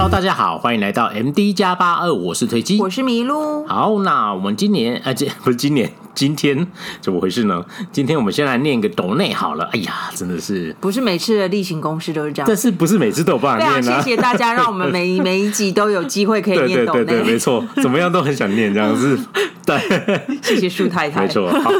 Hello，大家好，欢迎来到 MD 加八二，我是推机，我是麋鹿。好，那我们今年啊，这 不是今年，今天怎么回事呢？今天我们先来念个抖内好了。哎呀，真的是不是每次的例行公事都是这样？但是不是每次都有办法念呢、啊？谢谢大家，让我们 每每一集都有机会可以念抖内。对对对对，没错，怎么样都很想念这样子。对，谢谢树太太。没错。好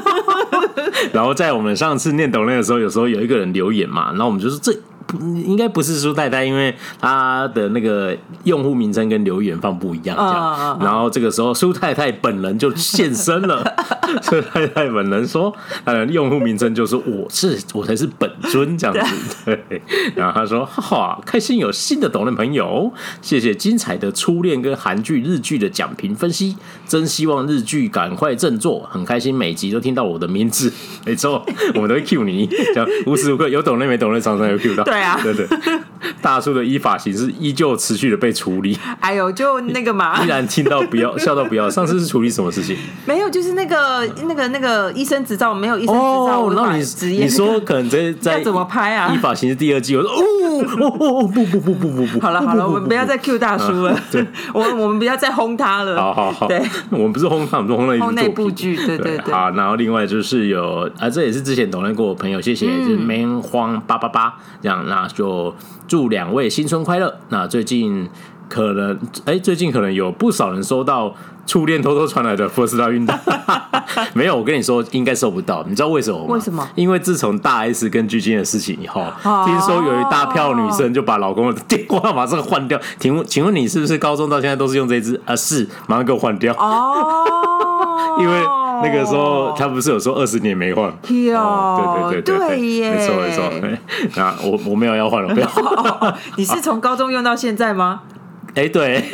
然后在我们上次念抖内的时候，有时候有一个人留言嘛，然后我们就说这。应该不是苏太太，因为他的那个用户名称跟留言放不一样，这样。然后这个时候苏太太本人就现身了，苏太太本人说，呃，用户名称就是我是我才是本尊这样子。对。然后他说，哈哈，开心有新的懂的朋友，谢谢精彩的初恋跟韩剧日剧的讲评分析，真希望日剧赶快振作，很开心每集都听到我的名字，没错，我们都会 cue 你，这样无时无刻有懂的没懂的，常常有 cue 到。对啊，对对，大叔的依法刑事依旧持续的被处理。哎呦，就那个嘛，依然听到不要 笑到不要。上次是处理什么事情？没有，就是那个那个那个医生执照没有医生执照，哦，那你你说可能在在怎么拍啊？依法刑事第二季，我说哦哦哦不不不不不不，好了好了，我们不要再 Q 大叔了，对，我我们不要再轰他了。好好好，对，我们不是轰他，我们是轰那那部剧，对对对。好，然后另外就是有啊，这也是之前讨论过的朋友，谢谢，就是没慌八八八这样，那就。祝两位新春快乐！那最近可能哎、欸，最近可能有不少人收到初恋偷偷传来的福斯拉运动，没有？我跟你说，应该收不到。你知道为什么吗？为什么？因为自从大 S 跟巨星的事情以后，听说有一大票女生就把老公的电话马上换掉。请问，请问你是不是高中到现在都是用这一支？啊，是，马上给我换掉。哦，因为。那个时候他不是有说二十年没换？哦，对对对对，对耶，没错没错。那我我没有要换了，不要。你是从高中用到现在吗？哎，对。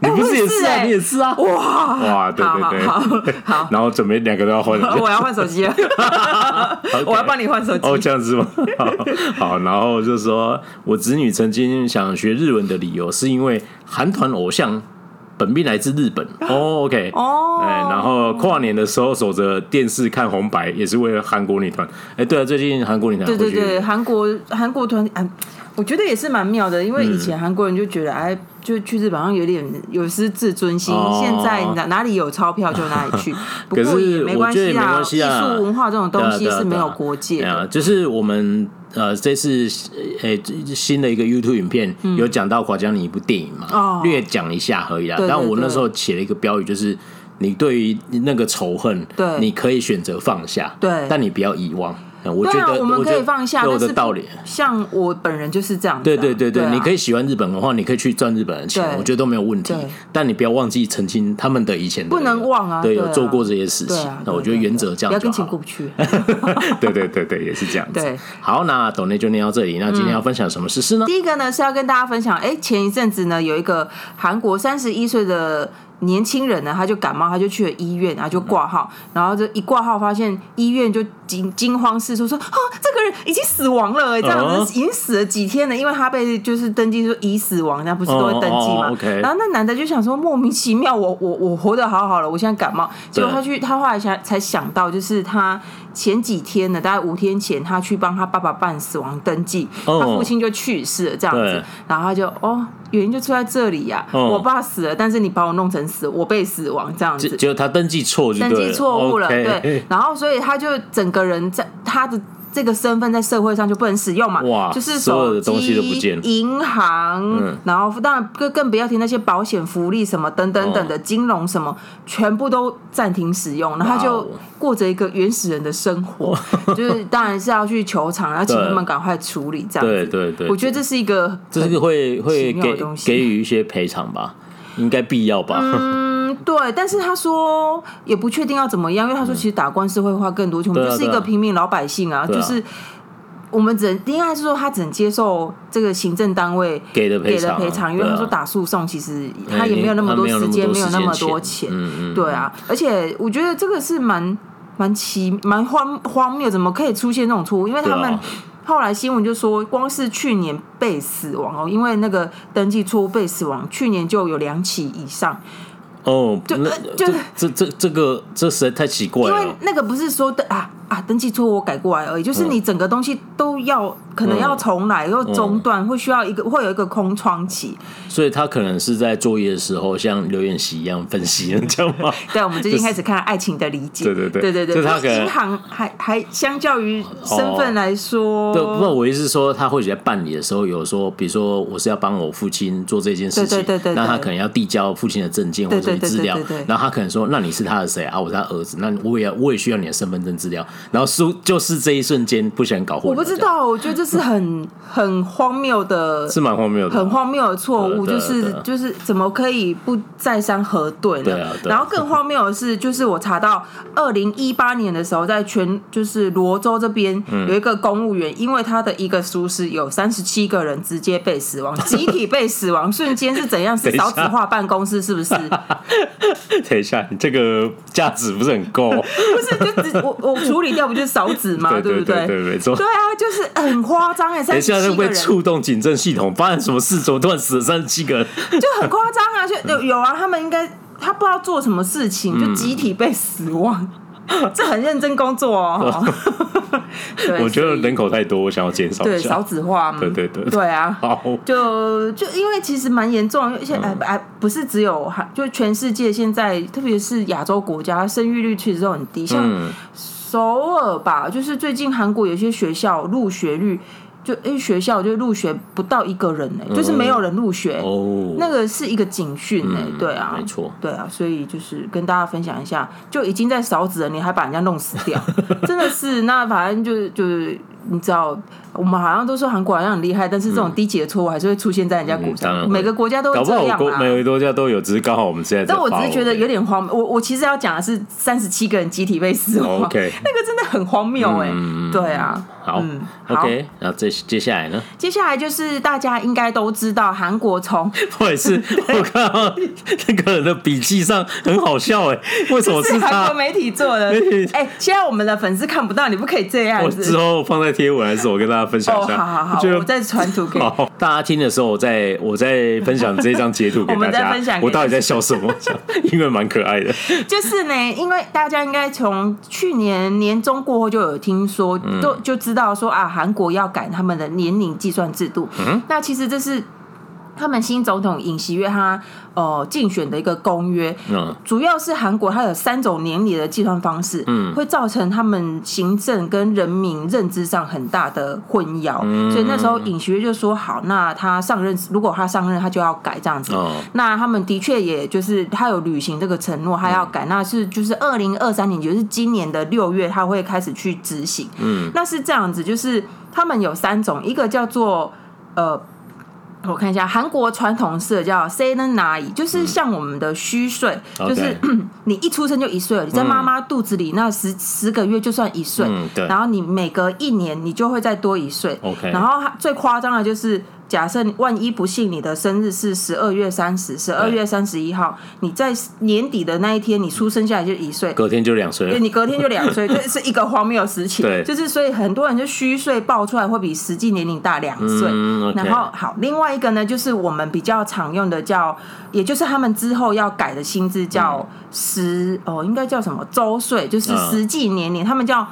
你不是也是啊？你也是啊？哇哇，对对对，好。然后准备两个都要换。我要换手机了。我要帮你换手机。哦，这样子吗？好，然后就说我子女曾经想学日文的理由，是因为韩团偶像。本命来自日本。哦，OK，哦，哎，然后跨年的时候守着电视看红白，也是为了韩国女团。哎，对啊，最近韩国女团，对对对，韩国韩国团，哎，我觉得也是蛮妙的，因为以前韩国人就觉得，哎，就去日本好像有点有失自尊心。现在哪哪里有钞票就哪里去，不过也没关系啊，艺术文化这种东西是没有国界的，就是我们。呃，这是呃新的一个 YouTube 影片，嗯、有讲到《垮江》你一部电影嘛？哦、略讲一下而已啦。但我那时候写了一个标语，就是你对于那个仇恨，对，你可以选择放下，对，但你不要遗忘。我觉得、啊、我们可以放下，有的道理。像我本人就是这样、啊。对对对对，你可以喜欢日本文化，你可以去赚日本的钱，我觉得都没有问题。但你不要忘记曾经他们的以前的、不能忘啊。对，有做过这些事情。那我觉得原则这样。不要跟钱过不去。对对对对，也是这样子。对好，那董内就念到这里。那今天要分享什么事事呢？嗯、第一个呢是要跟大家分享，哎，前一阵子呢有一个韩国三十一岁的。年轻人呢，他就感冒，他就去了医院，然后就挂号，然后这一挂号，发现医院就惊惊慌失措，说啊，这个人已经死亡了，这样子已经死了几天了，因为他被就是登记说已死亡，那不是都会登记吗？然后那男的就想说，莫名其妙，我我我活得好好了，我现在感冒，结果他去，他后来才才想到，就是他前几天呢，大概五天前，他去帮他爸爸办死亡登记，他父亲就去世了，这样子，然后他就哦。原因就出在这里呀，我爸死了，但是你把我弄成死，我被死亡这样子，就他登记错，登记错误了，对，然后所以他就整个人在他的。这个身份在社会上就不能使用嘛？哇，就是手机、银行，然后当然更更不要提那些保险福利什么等等等的金融什么，全部都暂停使用，然后他就过着一个原始人的生活，就是当然是要去球场，然后 请他们赶快处理这样子。对对对，我觉得这是一个这是个会会给给予一些赔偿吧，应该必要吧。嗯对，但是他说也不确定要怎么样，因为他说其实打官司会花更多钱。我们就是一个平民老百姓啊，就是我们只能应该是说他只能接受这个行政单位给的给的赔偿，因为他说打诉讼其实他也没有那么多时间，没有那么多钱。对啊，而且我觉得这个是蛮蛮奇蛮荒荒谬，怎么可以出现这种错误？因为他们后来新闻就说，光是去年被死亡哦，因为那个登记错误被死亡，去年就有两起以上。哦，就那就这这这个这实在太奇怪了。因为那个不是说的啊啊，登记错误我改过来而已，就是你整个东西都要可能要重来，又中断，会需要一个会有一个空窗期。所以他可能是在作业的时候，像刘演习一样分析，你知道吗？对，我们最近开始看《爱情的理解》，对对对。对对对。就他可能银行还还相较于身份来说，对，不过我意思是说，他或许在办理的时候有说，比如说我是要帮我父亲做这件事情，对对对，那他可能要递交父亲的证件或者资料，然后他可能说，那你是他的谁啊？我是他儿子，那我也要我也需要你的身份证资料，然后书就是这一瞬间不想搞混。我不知道，我觉得这是很 很荒谬的，是蛮荒谬的，很荒谬的错误，就是就是怎么可以不再三核对呢？对啊，然后更荒谬的是，就是我查到二零一八年的时候，在全就是罗州这边有一个公务员，因为他的一个疏失，有三十七个人直接被死亡，集体被死亡，瞬间是怎样？是 少子化办公室是不是？等一下，你这个价值不是很够？不是，就只我我处理掉不就是少子吗？对不对？对，没错。对啊，就是很夸张哎，三十七个人。等一下会触动警政系统，发生什么事？怎么突然死了三十七个人？就很夸张啊！就有有啊，他们应该他不知道做什么事情，就集体被死亡。这很认真工作哦。我觉得人口太多，我想要减少对少子化嘛。对对对，对啊。好，就就因为其实蛮严重，而且哎哎，不是只有就全世界现在，特别是亚洲国家，生育率其实都很低。像首尔吧，就是最近韩国有些学校入学率。就哎，学校就入学不到一个人呢，就是没有人入学哦，那个是一个警讯呢，对啊，没错，对啊，所以就是跟大家分享一下，就已经在少子了，你还把人家弄死掉，真的是，那反正就是就是你知道。我们好像都说韩国好像很厉害，但是这种低级的错误还是会出现在人家股上。嗯、每个国家都会这样啊。每个国家都有，只是刚好我们现在，在。但我只是觉得有点荒谬。我我其实要讲的是三十七个人集体被死亡，OK，那个真的很荒谬哎、欸。嗯、对啊，好，嗯，OK，然后接接下来呢？接下来就是大家应该都知道，韩国从 我也是我看到那个人的笔记上很好笑哎、欸，为什么是韩国媒体做的？哎、欸，现在我们的粉丝看不到，你不可以这样子。我之后放在贴文还是我跟大家。分享一下，好好好，我，我再传图给好大家听的时候，我在我在分享这张截图 给大家。我，我到底在笑什么？因为蛮可爱的。就是呢，因为大家应该从去年年中过后就有听说，都就知道说啊，韩国要改他们的年龄计算制度。嗯，那其实这是。他们新总统尹锡悦他呃竞选的一个公约，嗯，主要是韩国它有三种年龄的计算方式，嗯，会造成他们行政跟人民认知上很大的混淆，嗯，所以那时候尹锡悦就说好，那他上任，如果他上任，他就要改这样子，哦，那他们的确也就是他有履行这个承诺，他要改，嗯，那是就是二零二三年，就是今年的六月，他会开始去执行，嗯，那是这样子，就是他们有三种，一个叫做呃。我看一下，韩国传统式叫 nae 就是像我们的虚岁，嗯、就是 你一出生就一岁了，你在妈妈肚子里那十十个月就算一岁，嗯、然后你每隔一年你就会再多一岁。然后最夸张的就是。假设万一不幸你的生日是十二月三十，十二月三十一号，你在年底的那一天，你出生下来就一岁，隔天就两岁，对，你隔天就两岁，这是一个荒谬的事情。对，就是所以很多人就虚岁报出来会比实际年龄大两岁。嗯 okay、然后好，另外一个呢，就是我们比较常用的叫，也就是他们之后要改的新制叫实、嗯、哦，应该叫什么周岁，就是实际年龄，嗯、他们叫。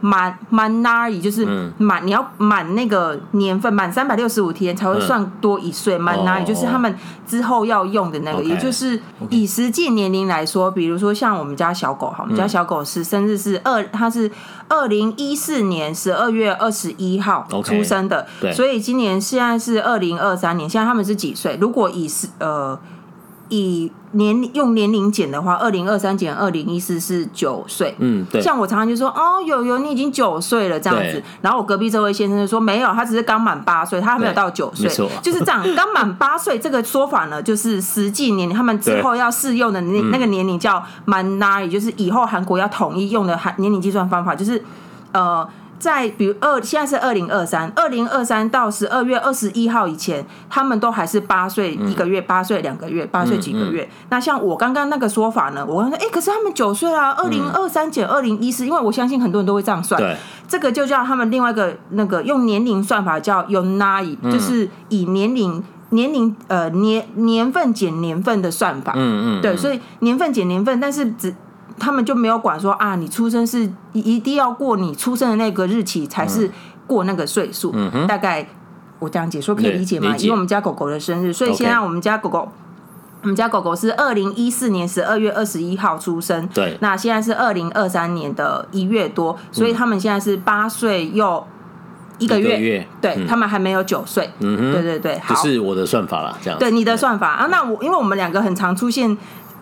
满满 nari 就是满，你要满那个年份，满三百六十五天才会算多一岁。满 nari 就是他们之后要用的那个，也就是以实际年龄来说，比如说像我们家小狗哈，我们家小狗是生日是二，它是二零一四年十二月二十一号出生的，所以今年现在是二零二三年，现在他们是几岁？如果以是呃。以年用年龄减的话，二零二三减二零一四是九岁。嗯，对。像我常常就说，哦，有有，你已经九岁了这样子。然后我隔壁这位先生就说，没有，他只是刚满八岁，他还没有到九岁。就是这样。刚满八岁这个说法呢，就是实际年龄，他们之后要适用的那那个年龄叫满拉，也就是以后韩国要统一用的韩年龄计算方法，就是呃。在比如二现在是二零二三，二零二三到十二月二十一号以前，他们都还是八岁一个月，八岁两个月，八岁几个月。那像我刚刚那个说法呢？我刚刚说，哎、欸，可是他们九岁啊，二零二三减二零一四，因为我相信很多人都会这样算。对，这个就叫他们另外一个那个用年龄算法叫 yonnai，就是以年龄年龄呃年年份减年份的算法。嗯嗯，嗯对，所以年份减年份，但是只。他们就没有管说啊，你出生是一定要过你出生的那个日期才是过那个岁数。嗯哼，大概我这样解说可以理解吗？因为我们家狗狗的生日，所以现在我们家狗狗。我们家狗狗是二零一四年十二月二十一号出生，对，那现在是二零二三年的一月多，所以他们现在是八岁又一个月，对、嗯、他们还没有九岁，嗯哼，对对对，好，这是我的算法啦，这样，对你的算法。啊，那我因为我们两个很常出现。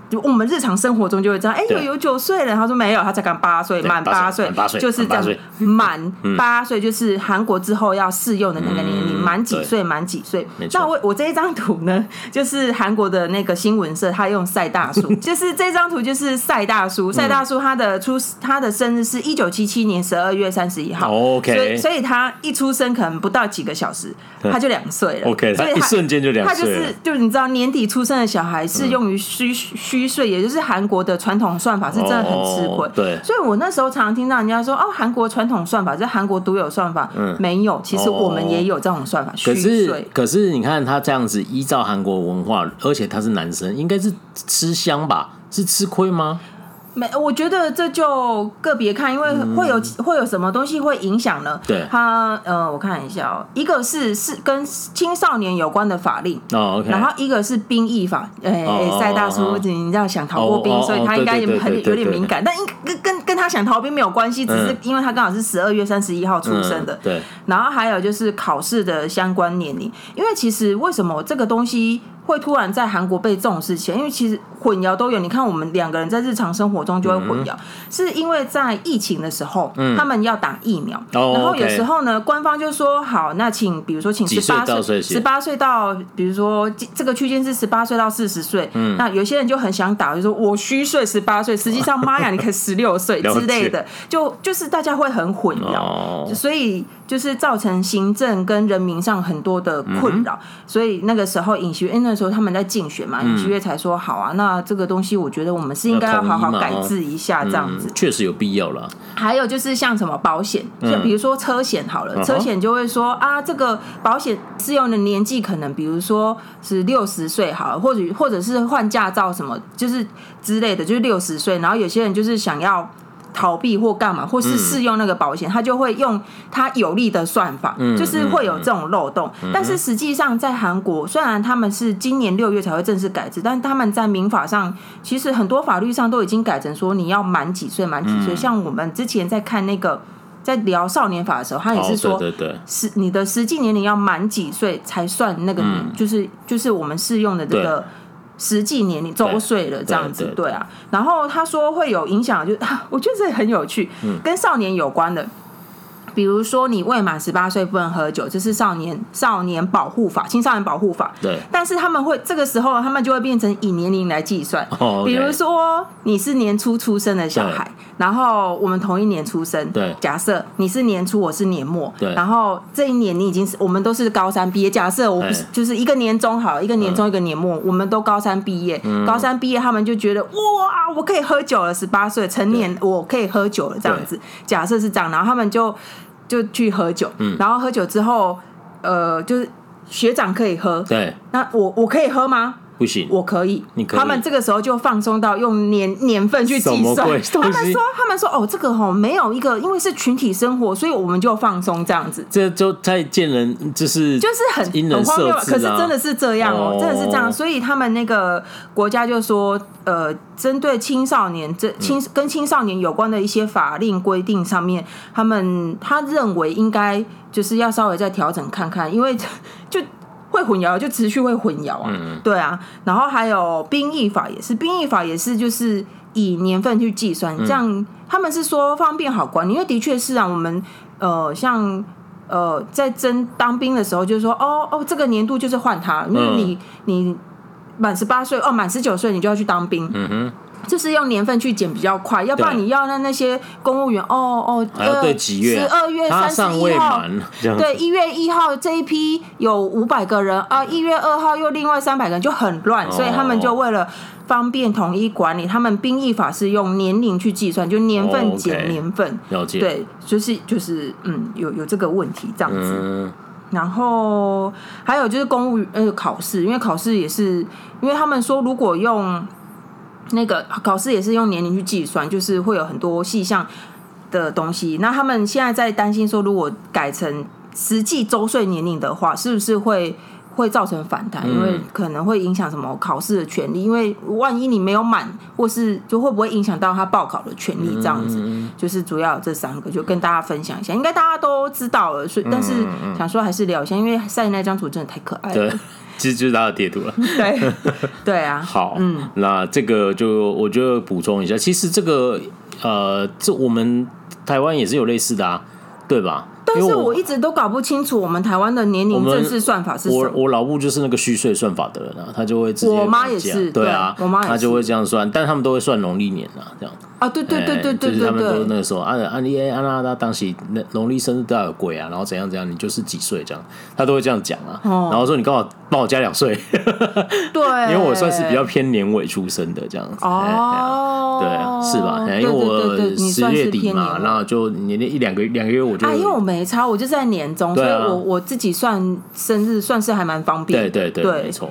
就我们日常生活中就会这样，哎、欸，有有九岁了，他说没有，他才刚八岁，满八岁，就是这样，满八岁就是韩国之后要适用的那个年龄，满、嗯、几岁满几岁。那我我这一张图呢，就是韩国的那个新闻社，他用赛大叔，就是这张图就是赛大叔，赛大叔他的出他的生日是一九七七年十二月三十一号，OK，所以所以他一出生可能不到几个小时，他就两岁了，OK，所以他一瞬间就两岁，他就是就是你知道年底出生的小孩适用于虚虚。虚岁，也就是韩国的传统算法是真的很吃亏，对，所以我那时候常常听到人家说，哦，韩国传统算法是韩国独有算法，嗯，没有，其实我们也有这种算法。可是，可是你看他这样子依照韩国文化，而且他是男生，应该是吃香吧？是吃亏吗？没，我觉得这就个别看，因为会有、嗯、会有什么东西会影响呢？对，他呃，我看一下哦，一个是是跟青少年有关的法令然后一个是兵役法，哎、哦，赛大叔，哦、你这样想逃过兵，哦、所以他应该也很有点敏感，但应跟跟跟他想逃兵没有关系，只是因为他刚好是十二月三十一号出生的，嗯、对，然后还有就是考试的相关年龄，因为其实为什么这个东西？会突然在韩国被重视起来，因为其实混淆都有。你看，我们两个人在日常生活中就会混淆，嗯、是因为在疫情的时候，嗯、他们要打疫苗，哦、然后有时候呢，官方就说好，那请比如说请十八岁，十八岁到比如说这个区间是十八岁到四十岁，嗯、那有些人就很想打，就说我虚岁十八岁，实际上妈呀，你可以十六岁 之类的，就就是大家会很混淆，哦、所以。就是造成行政跟人民上很多的困扰，嗯、所以那个时候尹锡悦那时候他们在竞选嘛，尹锡悦才说好啊，那这个东西我觉得我们是应该要好好改制一下，这样子确、嗯、实有必要了。还有就是像什么保险，就比如说车险好了，嗯、车险就会说啊，这个保险适用的年纪可能比如说是六十岁好了，或者或者是换驾照什么，就是之类的，就是六十岁，然后有些人就是想要。逃避或干嘛，或是适用那个保险，他就会用他有利的算法，就是会有这种漏洞。但是实际上，在韩国，虽然他们是今年六月才会正式改制，但他们在民法上，其实很多法律上都已经改成说你要满几岁，满几岁。像我们之前在看那个，在聊少年法的时候，他也是说，对对对，是你的实际年龄要满几岁才算那个，就是就是我们适用的这个。实际年龄周岁了这样子，对啊。然后他说会有影响，就 我觉得这很有趣，跟少年有关的。比如说，你未满十八岁不能喝酒，这是少年少年保护法、青少年保护法。对。但是他们会这个时候，他们就会变成以年龄来计算。Oh, okay. 比如说，你是年初出生的小孩，然后我们同一年出生。对。假设你是年初，我是年末。对。然后这一年你已经是，我们都是高三毕业。假设我不是，就是一个年中好，一个年中一个年末，嗯、我们都高三毕业。嗯、高三毕业，他们就觉得哇，我可以喝酒了，十八岁成年，我可以喝酒了，这样子。假设是这样，然后他们就。就去喝酒，嗯、然后喝酒之后，呃，就是学长可以喝，对，那我我可以喝吗？不行，我可以。你可以。他们这个时候就放松到用年年份去计算。他们说，他们说，哦，这个哈没有一个，因为是群体生活，所以我们就放松这样子。这就太见人，就是就是很很荒谬。可是真的是这样哦，真的是这样。所以他们那个国家就说，呃，针对青少年这青跟青少年有关的一些法令规定上面，他们他认为应该就是要稍微再调整看看，因为 就。会混淆就持续会混淆啊，嗯、对啊，然后还有兵役法也是，兵役法也是就是以年份去计算，这样、嗯、他们是说方便好管理，因为的确是啊，我们呃像呃在征当兵的时候，就是说哦哦这个年度就是换他，因为你你满十八岁哦满十九岁你就要去当兵，嗯哼。就是用年份去减比较快，要不然你要让那些公务员哦哦，对几月？十二月三十一号，对一月一号这一批有五百个人啊，一月二号又另外三百个人就很乱，所以他们就为了方便统一管理，他们兵役法是用年龄去计算，就年份减年份。了解。对，就是就是嗯，有有这个问题这样子。然后还有就是公务员呃考试，因为考试也是，因为他们说如果用。那个考试也是用年龄去计算，就是会有很多细项的东西。那他们现在在担心说，如果改成实际周岁年龄的话，是不是会会造成反弹？因为可能会影响什么考试的权利？因为万一你没有满，或是就会不会影响到他报考的权利？这样子，就是主要这三个，就跟大家分享一下。应该大家都知道了，所以但是想说还是聊一下，因为赛那张图真的太可爱了。其实就是他的贴图了，对对啊。好，嗯，那这个就我觉得补充一下，其实这个呃，这我们台湾也是有类似的啊，对吧？但是我一直都搞不清楚我们台湾的年龄正式算法是什么。我我老母就是那个虚岁算法的人啊，他就会直接我妈也是，对啊，我妈他就会这样算，但他们都会算农历年啊，这样。啊，对对对对对对，就是他们都那个时候，按按你按那那当时那农历生日都要有鬼啊，然后怎样怎样，你就是几岁这样，他都会这样讲啊。然后说你刚好帮我加两岁，对，因为我算是比较偏年尾出生的这样子。哦，对，是吧？因为我十月底嘛，然后就年龄一两个两个月我就。啊，因为我没差，我就在年中，所以我我自己算生日算是还蛮方便。对对对，没错，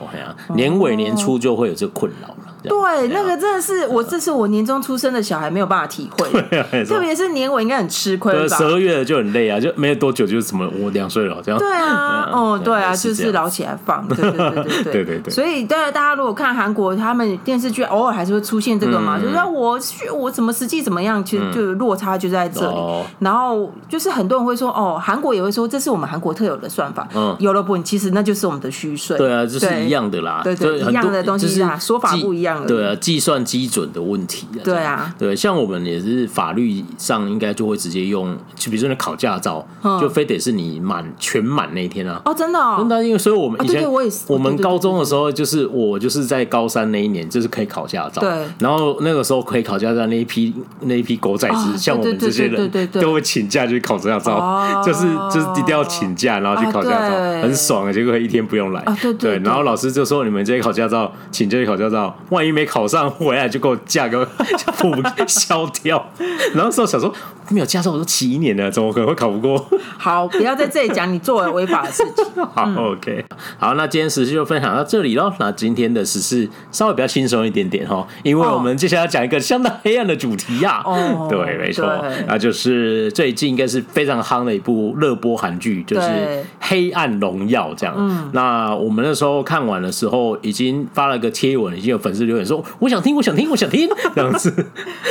年尾年初就会有这个困扰。对，那个真的是我这是我年终出生的小孩没有办法体会，特别是年尾应该很吃亏吧？十二月就很累啊，就没有多久就是什么我两岁了这样。对啊，哦，对啊，就是老起来放，对对对对对 对。所以对大家如果看韩国他们电视剧，偶尔还是会出现这个嘛，就是我我怎么实际怎么样，其实就落差就在这里。然后就是很多人会说，哦，韩国也会说这是我们韩国特有的算法，嗯，有了不，其实那就是我们的虚岁。对啊，就是一样的啦，对对，一样的东西啊，说法不一样。对啊，计算基准的问题。对啊，对，像我们也是法律上应该就会直接用，就比如说你考驾照，就非得是你满全满那一天啊。哦，真的，真的，因为所以我们以前我也是，我们高中的时候，就是我就是在高三那一年，就是可以考驾照。对，然后那个时候可以考驾照那一批那一批狗仔子，像我们这些人，都会请假去考驾照，就是就是一定要请假，然后去考驾照，很爽啊！结果一天不用来。对，然后老师就说你们这些考驾照，请这些考驾照，万一没考上回来就给我价格 付消掉。然后时候没有驾照，我都骑一年了，怎么可能会考不过？好，不要在这里讲你作为违法的事情。好，OK，好，那今天时事就分享到这里喽。那今天的时事稍微比较轻松一点点哈，因为我们接下来要讲一个相当黑暗的主题呀。哦，对，没错，那就是最近应该是非常夯的一部热播韩剧，就是《黑暗荣耀》这样。嗯，那我们那时候看完的时候，已经发了个贴文，已经有粉丝留言说。我想听，我想听，我想听。这样子，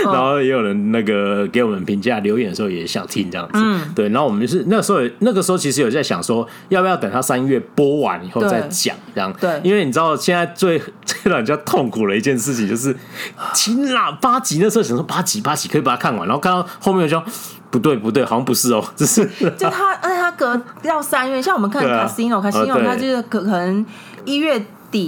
然后也有人那个给我们评价留言的时候也想听这样子，嗯，对，然后我们就是那个时候那个时候其实有在想说，要不要等他三月播完以后再讲这样，对，因为你知道现在最 最让人家痛苦的一件事情就是，天哪，八集那时候想说八集八集可以把它看完，然后看到后面就说 不对不对，好像不是哦，只是。就他而且他隔到三月，像我们看 Casino Casino，他就是可可能一月。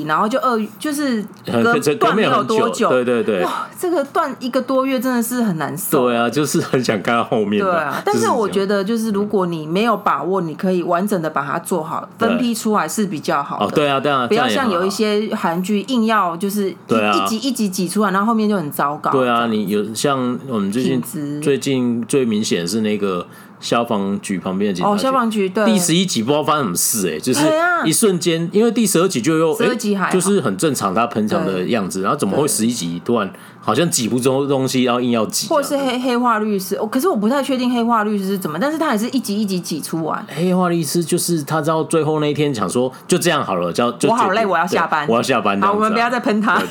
然后就二，就是隔断没有多久，对对对，哇，这个断一个多月真的是很难受。对啊，就是很想看到后面。对啊，但是我觉得就是如果你没有把握，你可以完整的把它做好，分批出来是比较好的。对啊，对啊，不要像有一些韩剧硬要就是一集一集挤出来，然后后面就很糟糕。对啊，你有像我们最近最近最明显是那个。消防局旁边的警察局，哦，消防局对。第十一集不知道发生什么事，哎，就是一瞬间，因为第十二集就又十二集还就是很正常，他喷枪的样子，然后怎么会十一集突然？好像挤不中东西，然后硬要挤，或是黑黑化律师，可是我不太确定黑化律师是怎么，但是他还是一集一集挤出完。黑化律师就是他到最后那一天想说，就这样好了，叫我好累，我要下班，我要下班。好，我们不要再喷他。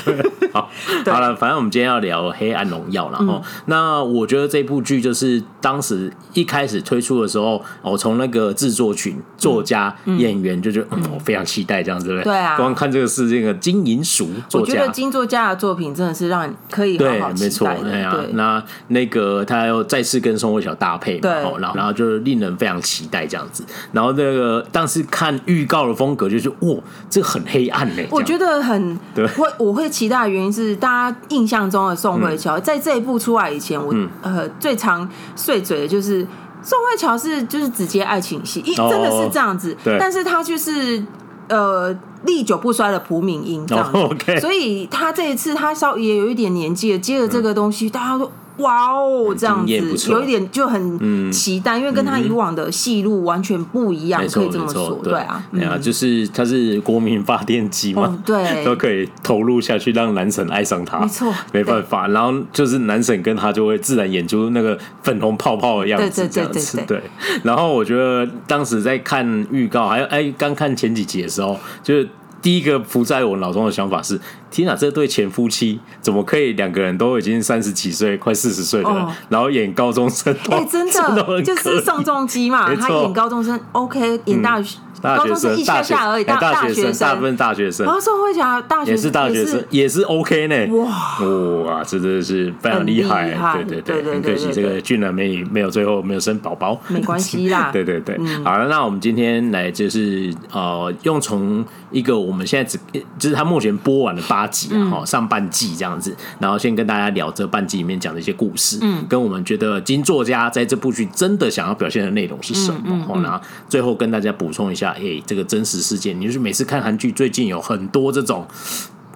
好，好了，反正我们今天要聊《黑暗荣耀》然后，那我觉得这部剧就是当时一开始推出的时候，我从那个制作群、作家、演员就觉得，我非常期待这样子，对啊。光看这个是这个金银鼠作家，我觉得金作家的作品真的是让人可以。对，没错，对。啊，那那个他又再次跟宋慧乔搭配嘛，然后然后就是令人非常期待这样子。然后那个当时看预告的风格就是，哇，这个很黑暗呢。我觉得很对，会我会期待的原因是，大家印象中的宋慧乔在这一部出来以前，我呃最常碎嘴的就是宋慧乔是就是直接爱情戏，真的是这样子，但是她就是呃。历久不衰的朴敏英这样，所以他这一次他稍微也有一点年纪了，接了这个东西，大家都哇哦，这样子有一点就很期待，因为跟他以往的戏路完全不一样，可以这么说，对。啊，对啊，就是他是国民发电机嘛哦，对。都可以投入下去，让男神爱上他，没错没办法，然后就是男神跟他就会自然演出那个粉红泡泡的样子，这样子，对对。对。然后我觉得当时在看预告，还有哎，刚看前几集的时候，就是。第一个浮在我脑中的想法是：天哪，这对前夫妻怎么可以两个人都已经三十几岁、快四十岁了，哦、然后演高中生？哎、欸，真的 就是宋仲基嘛，他演高中生，OK，演大学。嗯高中生一下下而已，大大学生，大部分大学生。然后宋慧乔大学也是大学生，也是 OK 呢。哇哇，这真的是非常厉害。对对对，很可惜这个俊男美女没有最后没有生宝宝，没关系啦。对对对，好了，那我们今天来就是呃，用从一个我们现在只就是他目前播完了八集哈，上半季这样子，然后先跟大家聊这半季里面讲的一些故事，嗯，跟我们觉得金作家在这部剧真的想要表现的内容是什么，然后最后跟大家补充一下。哎，这个真实事件，你就是每次看韩剧，最近有很多这种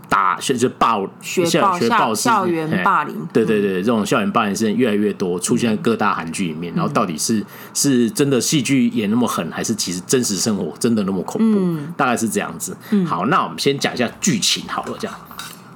打就是暴学校学暴校园霸凌，对对对，这种校园霸凌事件越来越多，出现在各大韩剧里面。然后到底是是真的戏剧演那么狠，还是其实真实生活真的那么恐怖？嗯、大概是这样子。好，那我们先讲一下剧情好了，这样。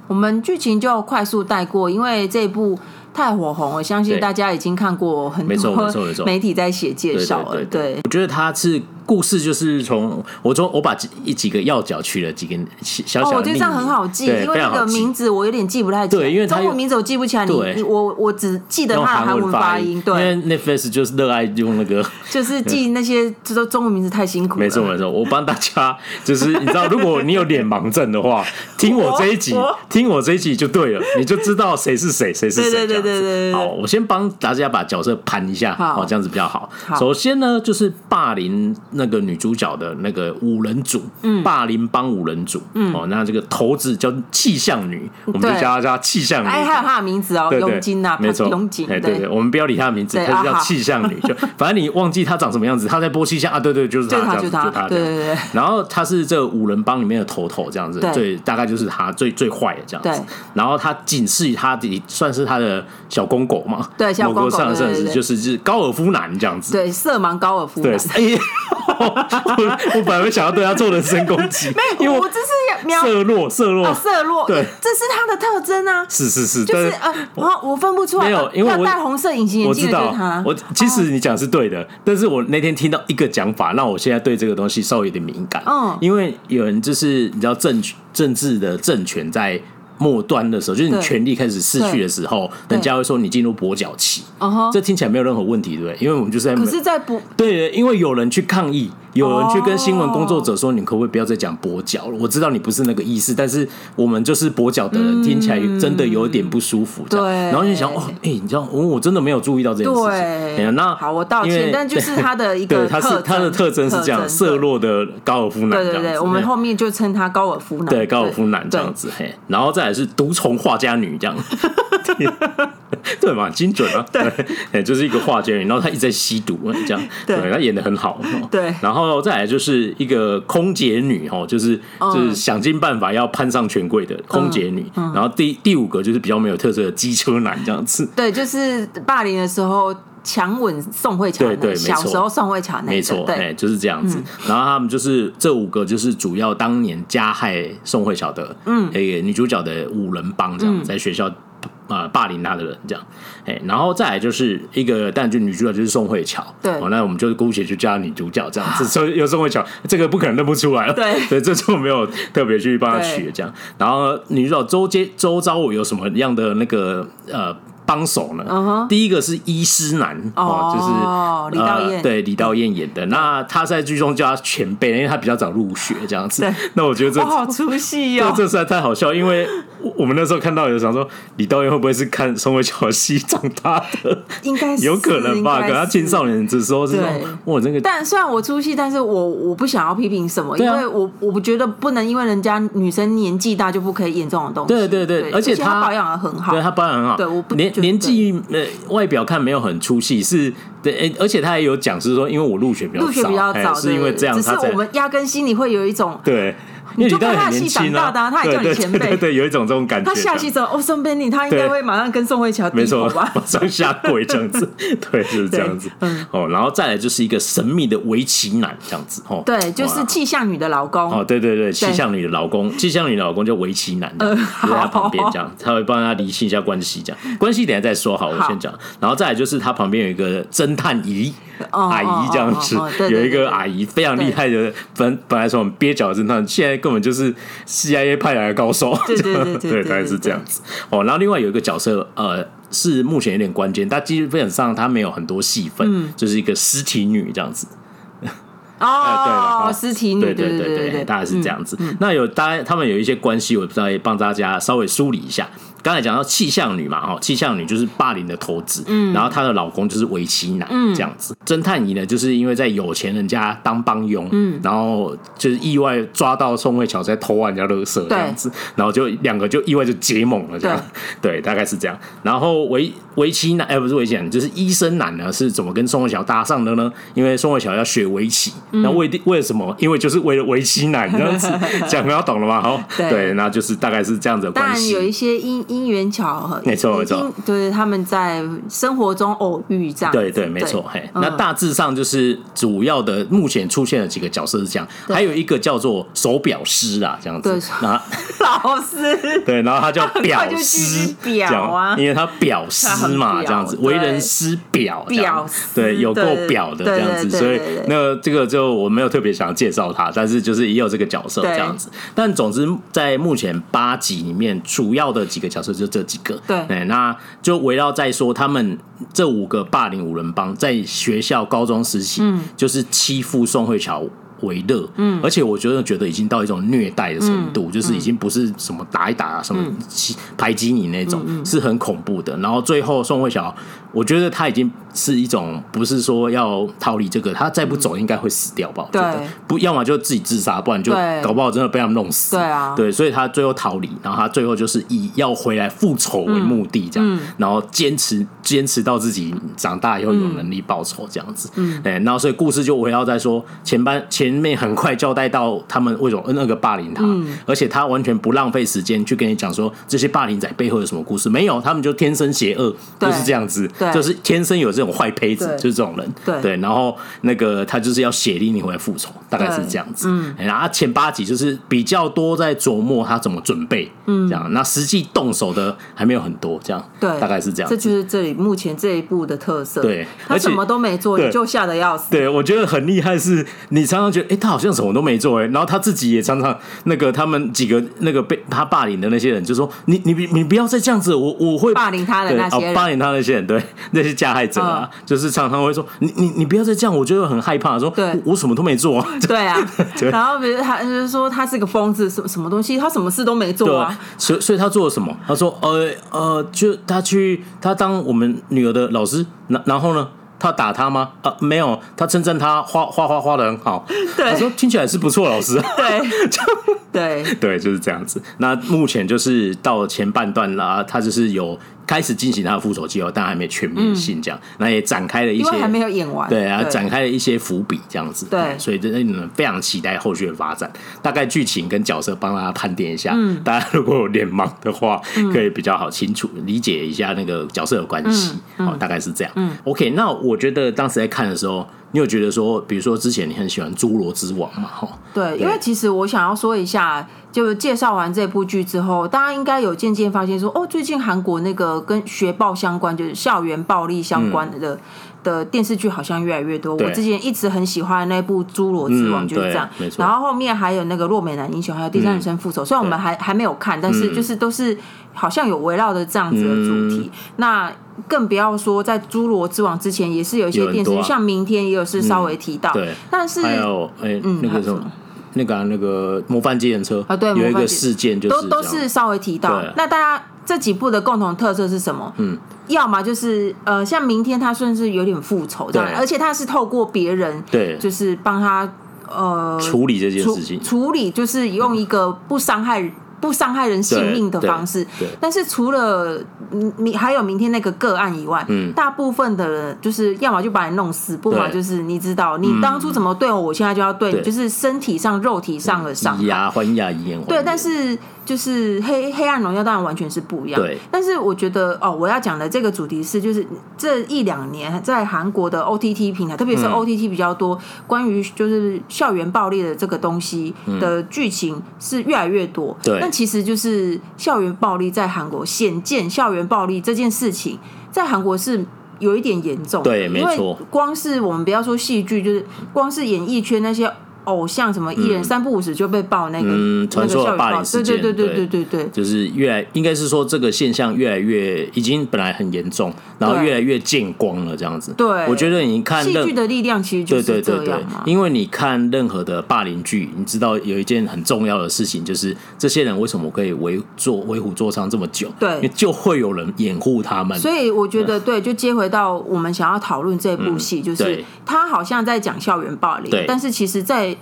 我们剧情就快速带过，因为这部。太火红我，相信大家已经看过很多媒体在写介绍了。对，我觉得它是故事，就是从我从我把几几个要角取了几个小小的、哦，我觉得这样很好记，因为那个名字我有点记不太清。对，因为中文名字我记不起来，你我我只记得他的韩文发音。对，因为 Netflix 就是热爱用那个，就是记那些这都中文名字太辛苦了。没错没错，我帮大家就是你知道，如果你有脸盲症的话，听我这一集，听我这一集就对了，你就知道谁是谁，谁是谁。对对对，好，我先帮大家把角色盘一下，好，这样子比较好。首先呢，就是霸凌那个女主角的那个五人组，嗯，霸凌帮五人组，嗯，哦，那这个头子叫气象女，我们就叫她叫气象女。哎，还有她的名字哦，雍金呐，没错，雍金。哎，对对，我们不要理她的名字，她就叫气象女。就 反正你忘记她长什么样子，她在播气象啊，对对，就是她，就是她，对对对。然后她是这五人帮里面的头头，这样子，最大概就是她最最坏的这样子。然后她仅次于她的，算是她的小公狗嘛。对，小公狗上的甚至就是就是高尔夫男这样子。对，色盲高尔夫男。对，哎 呀，我本来想要对他做人身攻击，没有，我只是要色弱，色弱，色弱。对，这是他的特征啊。是是是，就是呃，我我分不出来。没有，因为我戴红色隐形眼镜，我知道他。我其实你讲是对的，但是我那天听到一个讲法，让我现在对这个东西稍微有点敏感。嗯，因为有人就是你知道政政治的政权在。末端的时候，就是你权力开始失去的时候，人家会说你进入跛脚期。这听起来没有任何问题，对不对？因为我们就是在，可是在不，对，因为有人去抗议。有人去跟新闻工作者说：“你可不可以不要再讲跛脚了？我知道你不是那个意思，但是我们就是跛脚的人，听起来真的有点不舒服。”对，然后就想：“哦，哎，你知道，我我真的没有注意到这件事情。”那好，我道歉。但就是他的 一个，他是他的特征是这样，色弱的高尔夫男。对对对，我们后面就称他高尔夫男。对，高尔夫男这样子。嘿，然后再来是毒虫画家女这样。对嘛，精准啊。对，就是一个画家女，然后他一直在吸毒，这样。对，他演的很好。对，然后。再来就是一个空姐女哦，就是就是想尽办法要攀上权贵的空姐女。然后第第五个就是比较没有特色的机车男这样子。对，就是霸凌的时候强吻宋慧乔。对对，小时候宋慧乔那个。没错，哎，就是这样子。然后他们就是这五个，就是主要当年加害宋慧乔的，嗯，那个女主角的五人帮这样在学校。啊，霸凌他的人这样，哎，然后再来就是一个，但就女主角就是宋慧乔，对，那我们就姑且就叫她女主角这样子，所以有宋慧乔，这个不可能认不出来了，对，所以这就没有特别去帮她取这样。然后女主角周街周遭有什么样的那个呃。帮手呢？第一个是医师男哦，就是李道彦，对李道彦演的。那他在剧中叫他前辈，因为他比较早入学这样子。那我觉得这好出戏哦，这实在太好笑。因为我们那时候看到有想说，李道彦会不会是看宋慧乔戏长大的？应该有可能吧？可能他青少年的时候是说，哇，那个。但虽然我出戏，但是我我不想要批评什么，因为我我不觉得不能因为人家女生年纪大就不可以演这种东西。对对对，而且他保养的很好，对他保养很好。对，我不连。年纪呃，外表看没有很出戏，是对，而且他也有讲，是说因为我入学比较早，入学比较早，是因为这样，只是我们压根心里会有一种对因为就看他很戏长大的，他还叫你前辈，对对，有一种这种感觉。他下戏之后，哦，宋贝宁，他应该会马上跟宋慧乔低头吧，马上下跪这样子，对，就是这样子。嗯哦，然后再来就是一个神秘的围棋男这样子，哦，对，就是气象女的老公。哦，对对对，气象女的老公，气象女的老公叫围棋男，就在他旁边这样，他会帮他理清一下关系，这样关系等下再说。好，我先讲。然后再来就是他旁边有一个侦探姨。阿姨这样子，有一个阿姨非常厉害的，本本来说很蹩脚的侦探，现在根本就是 CIA 派来的高手，对对 对，对，大概是这样子。哦，然后另外有一个角色，呃，是目前有点关键，但基本上他没有很多戏份，就是一个尸体女这样子。哦，对尸体女，对对对对，大概是这样子。那有大家他们有一些关系，我不知道，也帮大家稍微梳理一下。刚才讲到气象女嘛，哈，气象女就是霸凌的头子，嗯，然后她的老公就是围棋男，嗯，这样子。侦探仪呢，就是因为在有钱人家当帮佣，嗯，然后就是意外抓到宋慧乔在偷人家垃圾这样子，然后就两个就意外就结盟了，这样，对，大概是这样。然后围围棋男，哎，不是围棋男，就是医生男呢，是怎么跟宋慧乔搭上的呢？因为宋慧乔要学围棋，那为为了什么？因为就是为了围棋男这样子，讲要懂了吗？好，对，那就是大概是这样子的关系。有一些因。因缘巧合，没错没错，对，他们在生活中偶遇这样，对对没错。嘿，那大致上就是主要的目前出现的几个角色是这样，还有一个叫做手表师啊，这样子。那 老师，对，然后他叫表师，表啊，因为他表师嘛，这样子，为人师表，表对，有够表的这样子，所以那这个就我没有特别想介绍他，但是就是也有这个角色这样子。但总之在目前八集里面，主要的几个角色。就这几个，对，那就围绕在说他们这五个霸凌五人帮在学校高中时期，嗯，就是欺负宋慧乔为乐，嗯，而且我觉得觉得已经到一种虐待的程度，就是已经不是什么打一打啊，什么排挤你那种，是很恐怖的。然后最后宋慧乔，我觉得他已经。是一种不是说要逃离这个，他再不走应该会死掉吧？我觉得。不要么就自己自杀，不然就搞不好真的被他们弄死。对啊，对，所以他最后逃离，然后他最后就是以要回来复仇为目的，这样，然后坚持坚持到自己长大以后有能力报仇这样子。嗯，哎，然后所以故事就围绕在说前班前面很快交代到他们为什么那个霸凌他，而且他完全不浪费时间去跟你讲说这些霸凌仔背后有什么故事，没有，他们就天生邪恶，就是这样子，就是天生有这。坏胚子就是这种人，对，对，然后那个他就是要血淋淋回来复仇，大概是这样子。嗯，然后前八集就是比较多在琢磨他怎么准备，嗯，这样。那实际动手的还没有很多，这样，对，大概是这样。这就是这里目前这一部的特色。对，他什么都没做，你就吓得要死。对，我觉得很厉害，是你常常觉得，哎，他好像什么都没做，哎，然后他自己也常常那个他们几个那个被他霸凌的那些人就说，你你你不要再这样子，我我会霸凌他的那些人，霸凌他那些人，对，那些加害者啊。就是常常会说你你你不要再这样，我觉得很害怕。说对我什么都没做啊。对啊，然后比如他就是说他是个疯子，什么什么东西，他什么事都没做啊。所以所以他做了什么？他说呃呃，就他去他当我们女儿的老师，然然后呢，他打他吗？啊，没有，他称赞他画画画画的很好。对，他说听起来是不错老师。对，对对，就是这样子。那目前就是到前半段啦，他就是有。开始进行他的复仇计划，但还没全面性这样，那也展开了一些，还没有演完，对啊，展开了一些伏笔这样子，对，所以真的非常期待后续的发展。大概剧情跟角色帮大家盘点一下，嗯。大家如果有脸盲的话，可以比较好清楚理解一下那个角色的关系，哦，大概是这样。嗯，OK，那我觉得当时在看的时候。你有觉得说，比如说之前你很喜欢《侏罗之王》嘛？哈，对，因为其实我想要说一下，就介绍完这部剧之后，大家应该有渐渐发现说，哦，最近韩国那个跟学暴相关，就是校园暴力相关的的电视剧好像越来越多。我之前一直很喜欢那部《侏罗之王》，就是这样。然后后面还有那个《弱美男英雄》，还有《第三人称复仇》，虽然我们还还没有看，但是就是都是好像有围绕着这样子的主题。那更不要说在《侏罗之王》之前，也是有一些电视剧，像《明天》也有是稍微提到。对，但是还有哎，那个什么，那个那个模范计程车啊，对，有一个事件就是都都是稍微提到。那大家这几部的共同特色是什么？嗯，要么就是呃，像《明天》，他算是有点复仇的，而且他是透过别人，对，就是帮他呃处理这件事情，处理就是用一个不伤害。不伤害人性命的方式。但是除了明还有明天那个个案以外，嗯，大部分的人就是要么就把你弄死，不嘛就是你知道你当初怎么对我，我现在就要对你，就是身体上、肉体上的伤害。以牙还牙，以眼还眼。对，但是。就是黑黑暗荣耀当然完全是不一样，对。但是我觉得哦，我要讲的这个主题是，就是这一两年在韩国的 OTT 平台，特别是 OTT 比较多，关于就是校园暴力的这个东西的剧情是越来越多。对。但其实就是校园暴力在韩国显见，校园暴力这件事情在韩国是有一点严重。对，没错。因为光是我们不要说戏剧，就是光是演艺圈那些。偶像什么艺人三不五时就被爆那个嗯传说的霸凌事件，对对对对对对，就是越来应该是说这个现象越来越已经本来很严重，然后越来越见光了这样子。对，我觉得你看戏剧的力量其实就是这样嘛。因为你看任何的霸凌剧，你知道有一件很重要的事情，就是这些人为什么可以为做为虎作伥这么久？对，就会有人掩护他们。所以我觉得对，就接回到我们想要讨论这部戏，就是他好像在讲校园霸凌，但是其实在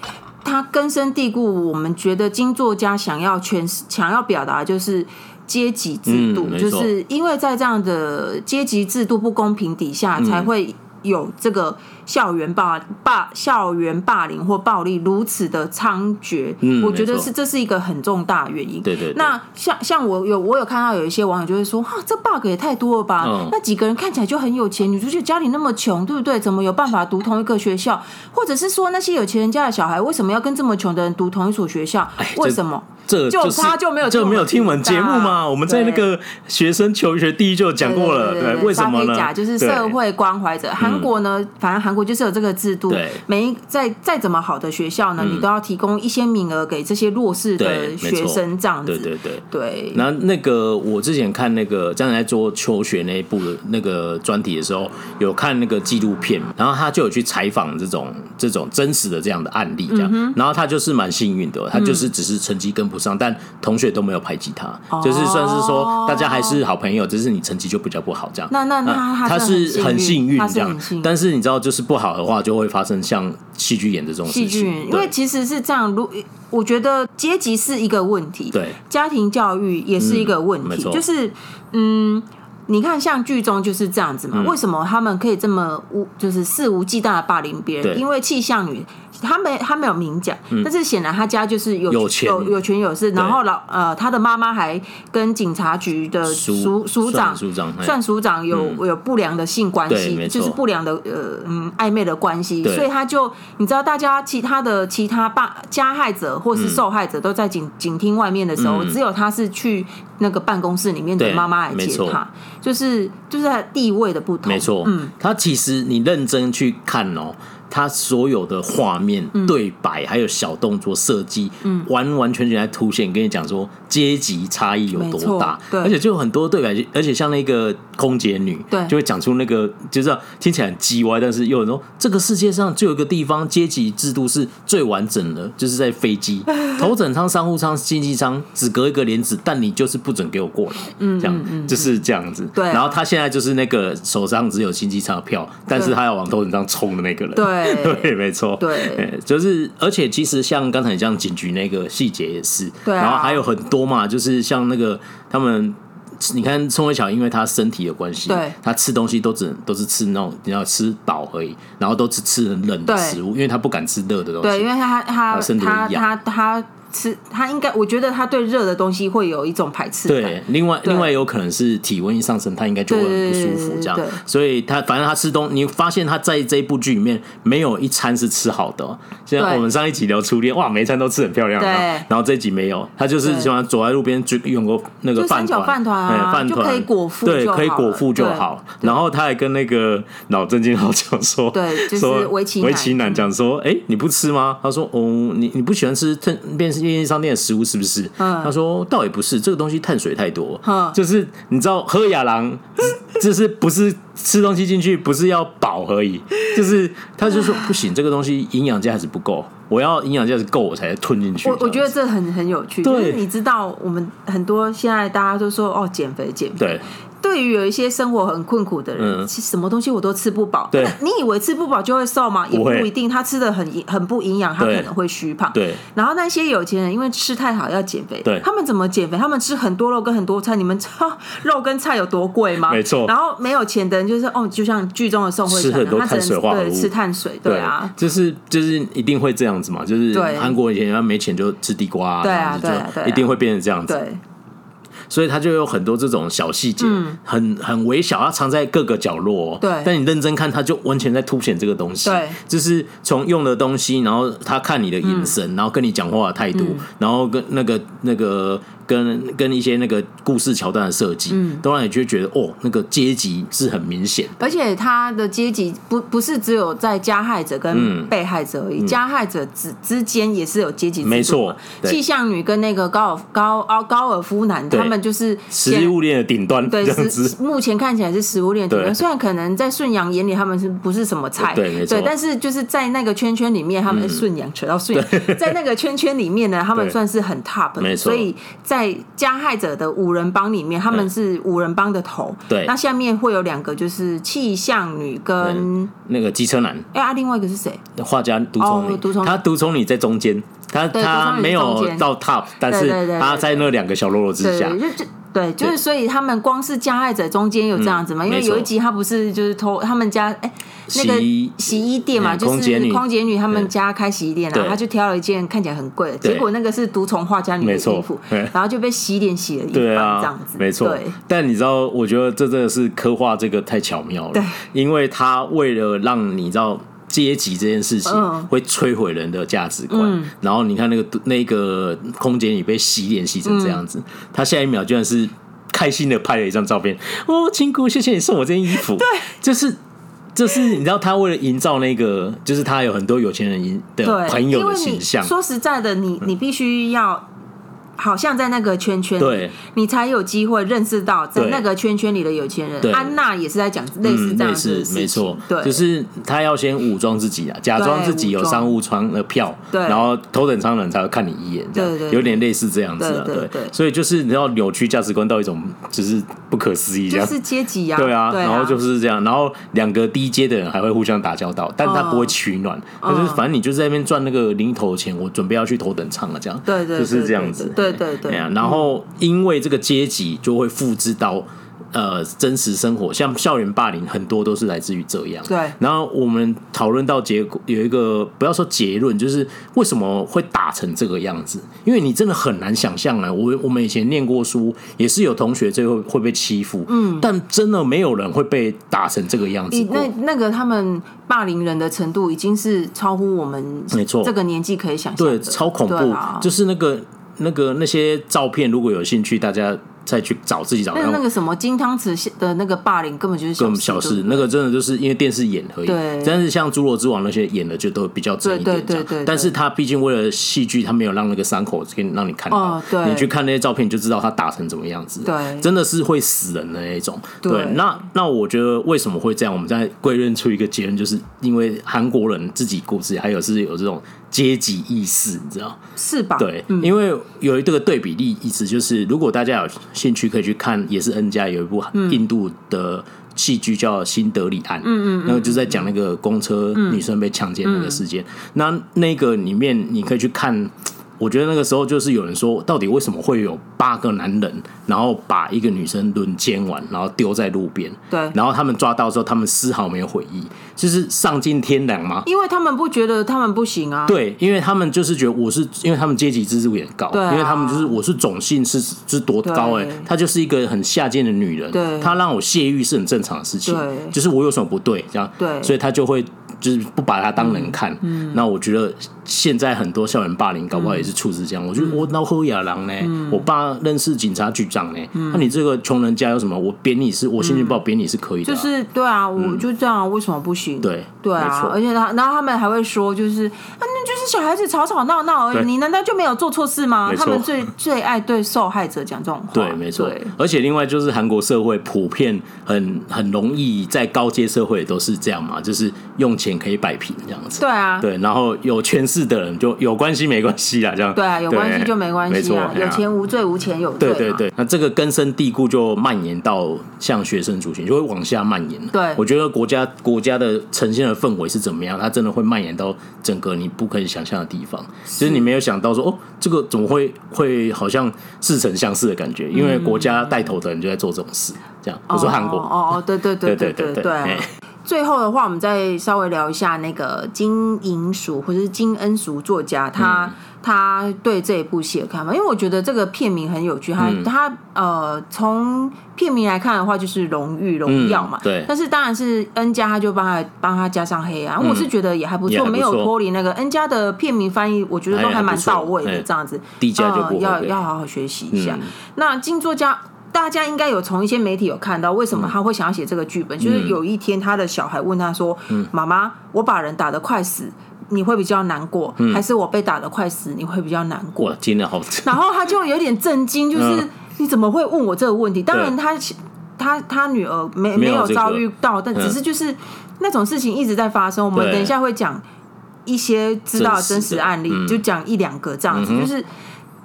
他根深蒂固，我们觉得金作家想要诠释、想要表达就是阶级制度，就是因为在这样的阶级制度不公平底下，才会有这个。校园霸霸校园霸凌或暴力如此的猖獗，嗯，我觉得是这是一个很重大原因。对对，对。那像像我有我有看到有一些网友就会说，哈，这 bug 也太多了吧？嗯、那几个人看起来就很有钱，女主角家里那么穷，对不对？怎么有办法读同一个学校？或者是说那些有钱人家的小孩为什么要跟这么穷的人读同一所学校？为什么？这就他就没有就没有听我们节目吗？我们在那个学生求学第一就讲过了，对，为什么呢？就是社会关怀者。韩国呢，反正韩国就是有这个制度，每一再再怎么好的学校呢，你都要提供一些名额给这些弱势的学生，这样子。对对对对。然后那个我之前看那个将来做求学那一部的那个专题的时候，有看那个纪录片，然后他就有去采访这种这种真实的这样的案例，这样。然后他就是蛮幸运的，他就是只是成绩跟不上，但同学都没有排挤他，就是算是说大家还是好朋友，只是你成绩就比较不好这样。那那那他是很幸运这样，但是你知道就是不好的话就会发生像戏剧演的这种事情。因为其实是这样，如我觉得阶级是一个问题，对，家庭教育也是一个问题，就是嗯。你看，像剧中就是这样子嘛？为什么他们可以这么无，就是肆无忌惮的霸凌别人？因为气象女，她没他没有明讲，但是显然他家就是有有有权有势。然后老呃，他的妈妈还跟警察局的署署长算署长有有不良的性关系，就是不良的呃嗯暧昧的关系。所以他就你知道，大家其他的其他霸加害者或是受害者都在警警厅外面的时候，只有他是去那个办公室里面的妈妈来接他。就是就是他地位的不同，没错，嗯，他其实你认真去看哦。他所有的画面、对白，还有小动作设计，完完全全在凸显，跟你讲说阶级差异有多大。对。而且就有很多对白，而且像那个空姐女，对。就会讲出那个，就是听起来很叽歪，但是又说这个世界上就有一个地方阶级制度是最完整的，就是在飞机。头等舱、商务舱、经济舱只隔一个帘子，但你就是不准给我过来，嗯这样就是这样子。对，然后他现在就是那个手上只有经济舱的票，但是他要往头等舱冲的那个人。对。对，没错，对，就是，而且其实像刚才这样警局那个细节也是，对啊，然后还有很多嘛，就是像那个他们，你看宋慧乔，因为她身体的关系，对，他吃东西都只能都是吃那种你要吃饱而已，然后都只吃很冷的食物，因为她不敢吃热的东西，对，因为他他他他他。他吃他应该，我觉得他对热的东西会有一种排斥。对，另外另外有可能是体温一上升，他应该就会很不舒服这样。所以他反正他吃东，你发现他在这一部剧里面没有一餐是吃好的。现在我们上一集聊初恋，哇，每一餐都吃很漂亮。对。然后这一集没有，他就是喜欢走在路边就用个那个饭团，饭团就可以果腹，对，可以果腹就好。然后他还跟那个脑震惊号讲说，对，就是围棋围棋男讲说，哎，你不吃吗？他说，哦，你你不喜欢吃特便是。便利商店的食物是不是？他说倒也不是，这个东西碳水太多，就是你知道喝亚郎，就是不是吃东西进去，不是要饱而已，就是他就说不行，这个东西营养价值不够，我要营养价值够我才吞进去。我我觉得这很很有趣，就是你知道我们很多现在大家都说哦减肥减肥，对。对于有一些生活很困苦的人，其实什么东西我都吃不饱。对，你以为吃不饱就会瘦吗？也不一定。他吃的很很不营养，他可能会虚胖。对。然后那些有钱人因为吃太好要减肥，对，他们怎么减肥？他们吃很多肉跟很多菜。你们知 道肉跟菜有多贵吗？没错。然后没有钱的人就是哦，就像剧中的宋慧乔，他只能对吃碳水，对啊，就是就是一定会这样子嘛，就是韩国以前他没钱就吃地瓜，对啊，对，一定会变成这样子。对。所以他就有很多这种小细节，嗯、很很微小，它藏在各个角落。对，但你认真看，它就完全在凸显这个东西。对，就是从用的东西，然后他看你的眼神，嗯、然后跟你讲话的态度，嗯、然后跟那个那个。跟跟一些那个故事桥段的设计，嗯，都让你就觉得哦，那个阶级是很明显，而且他的阶级不不是只有在加害者跟被害者而已，嗯、加害者之之间也是有阶级。没错，气象女跟那个高尔高高高尔夫男，他们就是食物链的顶端，对，目前看起来是食物链顶端。虽然可能在顺阳眼里他们是不是什么菜，对，没错，但是就是在那个圈圈里面，他们顺阳扯到顺阳，在那个圈圈里面呢，他们算是很 top，没错，所以。在加害者的五人帮里面，他们是五人帮的头。对，那下面会有两个，就是气象女跟那个机车男。哎啊，另外一个是谁？画家独宠女，他独宠女在中间，他他没有到 top，但是他在那两个小喽啰之下。对，就是所以他们光是加害者中间有这样子嘛？因为有一集他不是就是偷他们家哎那个洗衣店嘛，就是空姐女他们家开洗衣店啊，他就挑了一件看起来很贵的，结果那个是毒虫画家女的衣服，然后就被洗脸洗了一半这样子，没错。但你知道，我觉得这真的是刻画这个太巧妙了，对，因为他为了让你知道。阶级这件事情会摧毁人的价值观，嗯、然后你看那个那个空姐女被洗脸洗成这样子，她、嗯、下一秒居然是开心的拍了一张照片，哦，亲姑，谢谢你送我这件衣服，对，就是就是你知道，他为了营造那个，就是他有很多有钱人的朋友的形象。说实在的，你你必须要。好像在那个圈圈里，你才有机会认识到在那个圈圈里的有钱人。安娜也是在讲类似这样子的事情，对，就是他要先武装自己啊，假装自己有商务舱的票，对，然后头等舱的人才会看你一眼，这样，有点类似这样子啊，对，所以就是你要扭曲价值观到一种就是不可思议，就是阶级啊，对啊，然后就是这样，然后两个低阶的人还会互相打交道，但他不会取暖，就是反正你就在那边赚那个零头的钱，我准备要去头等舱了，这样，对对，就是这样子，对。对对，然后因为这个阶级就会复制到呃真实生活，像校园霸凌很多都是来自于这样。对，然后我们讨论到结果有一个不要说结论，就是为什么会打成这个样子？因为你真的很难想象啊！我我们以前念过书，也是有同学最后会被欺负，嗯，但真的没有人会被打成这个样子。那那个他们霸凌人的程度已经是超乎我们没错这个年纪可以想象，对，超恐怖，啊、就是那个。那个那些照片，如果有兴趣，大家。再去找自己找。那那个什么金汤匙的那个霸凌根本就是更小事，那个真的就是因为电视演而已。对。但是像《侏罗之王》那些演的就都比较真一点，对对。但是他毕竟为了戏剧，他没有让那个伤口给你让你看到。对。你去看那些照片，你就知道他打成怎么样子。对。真的是会死人的那种。对。那那我觉得为什么会这样？我们再归认出一个结论，就是因为韩国人自己故事，还有是有这种阶级意识，你知道？是吧？对。因为有一个对比例，意思就是如果大家有。兴趣可以去看，也是 N 家有一部印度的戏剧叫《新德里案》，嗯嗯，然后就在讲那个公车女生被强奸那个事件。那那个里面你可以去看。我觉得那个时候就是有人说，到底为什么会有八个男人，然后把一个女生轮奸完，然后丢在路边？对。然后他们抓到之后，他们丝毫没有悔意，就是丧尽天良吗？因为他们不觉得他们不行啊。对，因为他们就是觉得我是，因为他们阶级制度也高，对啊、因为他们就是我是种姓是是多高哎、欸，她就是一个很下贱的女人，对，她让我泄欲是很正常的事情，对，就是我有什么不对这样，对，所以她就会。就是不把他当人看，嗯，那我觉得现在很多校园霸凌，搞不好也是处置这样。我觉得我闹后亚郎呢，我爸认识警察局长呢，那你这个穷人家有什么？我贬你是，我心情不好贬你是可以的。就是对啊，我就这样，为什么不行？对对啊，而且他然后他们还会说，就是小孩子吵吵闹闹而已，你难道就没有做错事吗？他们最最爱对受害者讲这种话。对，没错。而且另外就是韩国社会普遍很很容易在高阶社会都是这样嘛，就是用钱可以摆平这样子。对啊，对，然后有权势的人就有关系没关系啦，这样。对啊，有关系就没关系啊，有钱无罪，无钱有罪。对对对，那这个根深蒂固就蔓延到像学生族群，就会往下蔓延。对，我觉得国家国家的呈现的氛围是怎么样，它真的会蔓延到整个你不可以想象的地方。其实你没有想到说，哦，这个怎么会会好像似曾相识的感觉？因为国家带头的人就在做这种事，这样。我说韩国，哦哦，对对对对对对对。最后的话，我们再稍微聊一下那个金银淑或者是金恩淑作家，他、嗯、他对这一部戏的看法。因为我觉得这个片名很有趣，他、嗯、他呃，从片名来看的话，就是荣誉荣耀嘛。对。但是当然是 N 家，他就帮他帮他加上黑暗，嗯、我是觉得也还不错，没有脱离那个 N 家的片名翻译，我觉得都还蛮到位的。这样子，呃、要要好好学习一下。嗯、那金作家。大家应该有从一些媒体有看到，为什么他会想要写这个剧本？嗯、就是有一天他的小孩问他说：“嗯、妈妈，我把人打得快死，你会比较难过，嗯、还是我被打的快死，你会比较难过？”真的好。然后他就有点震惊，就是你怎么会问我这个问题？当然他，他他他女儿没没有遭遇到，但只是就是那种事情一直在发生。我们等一下会讲一些知道的真实案例，就讲一两个这样子，就是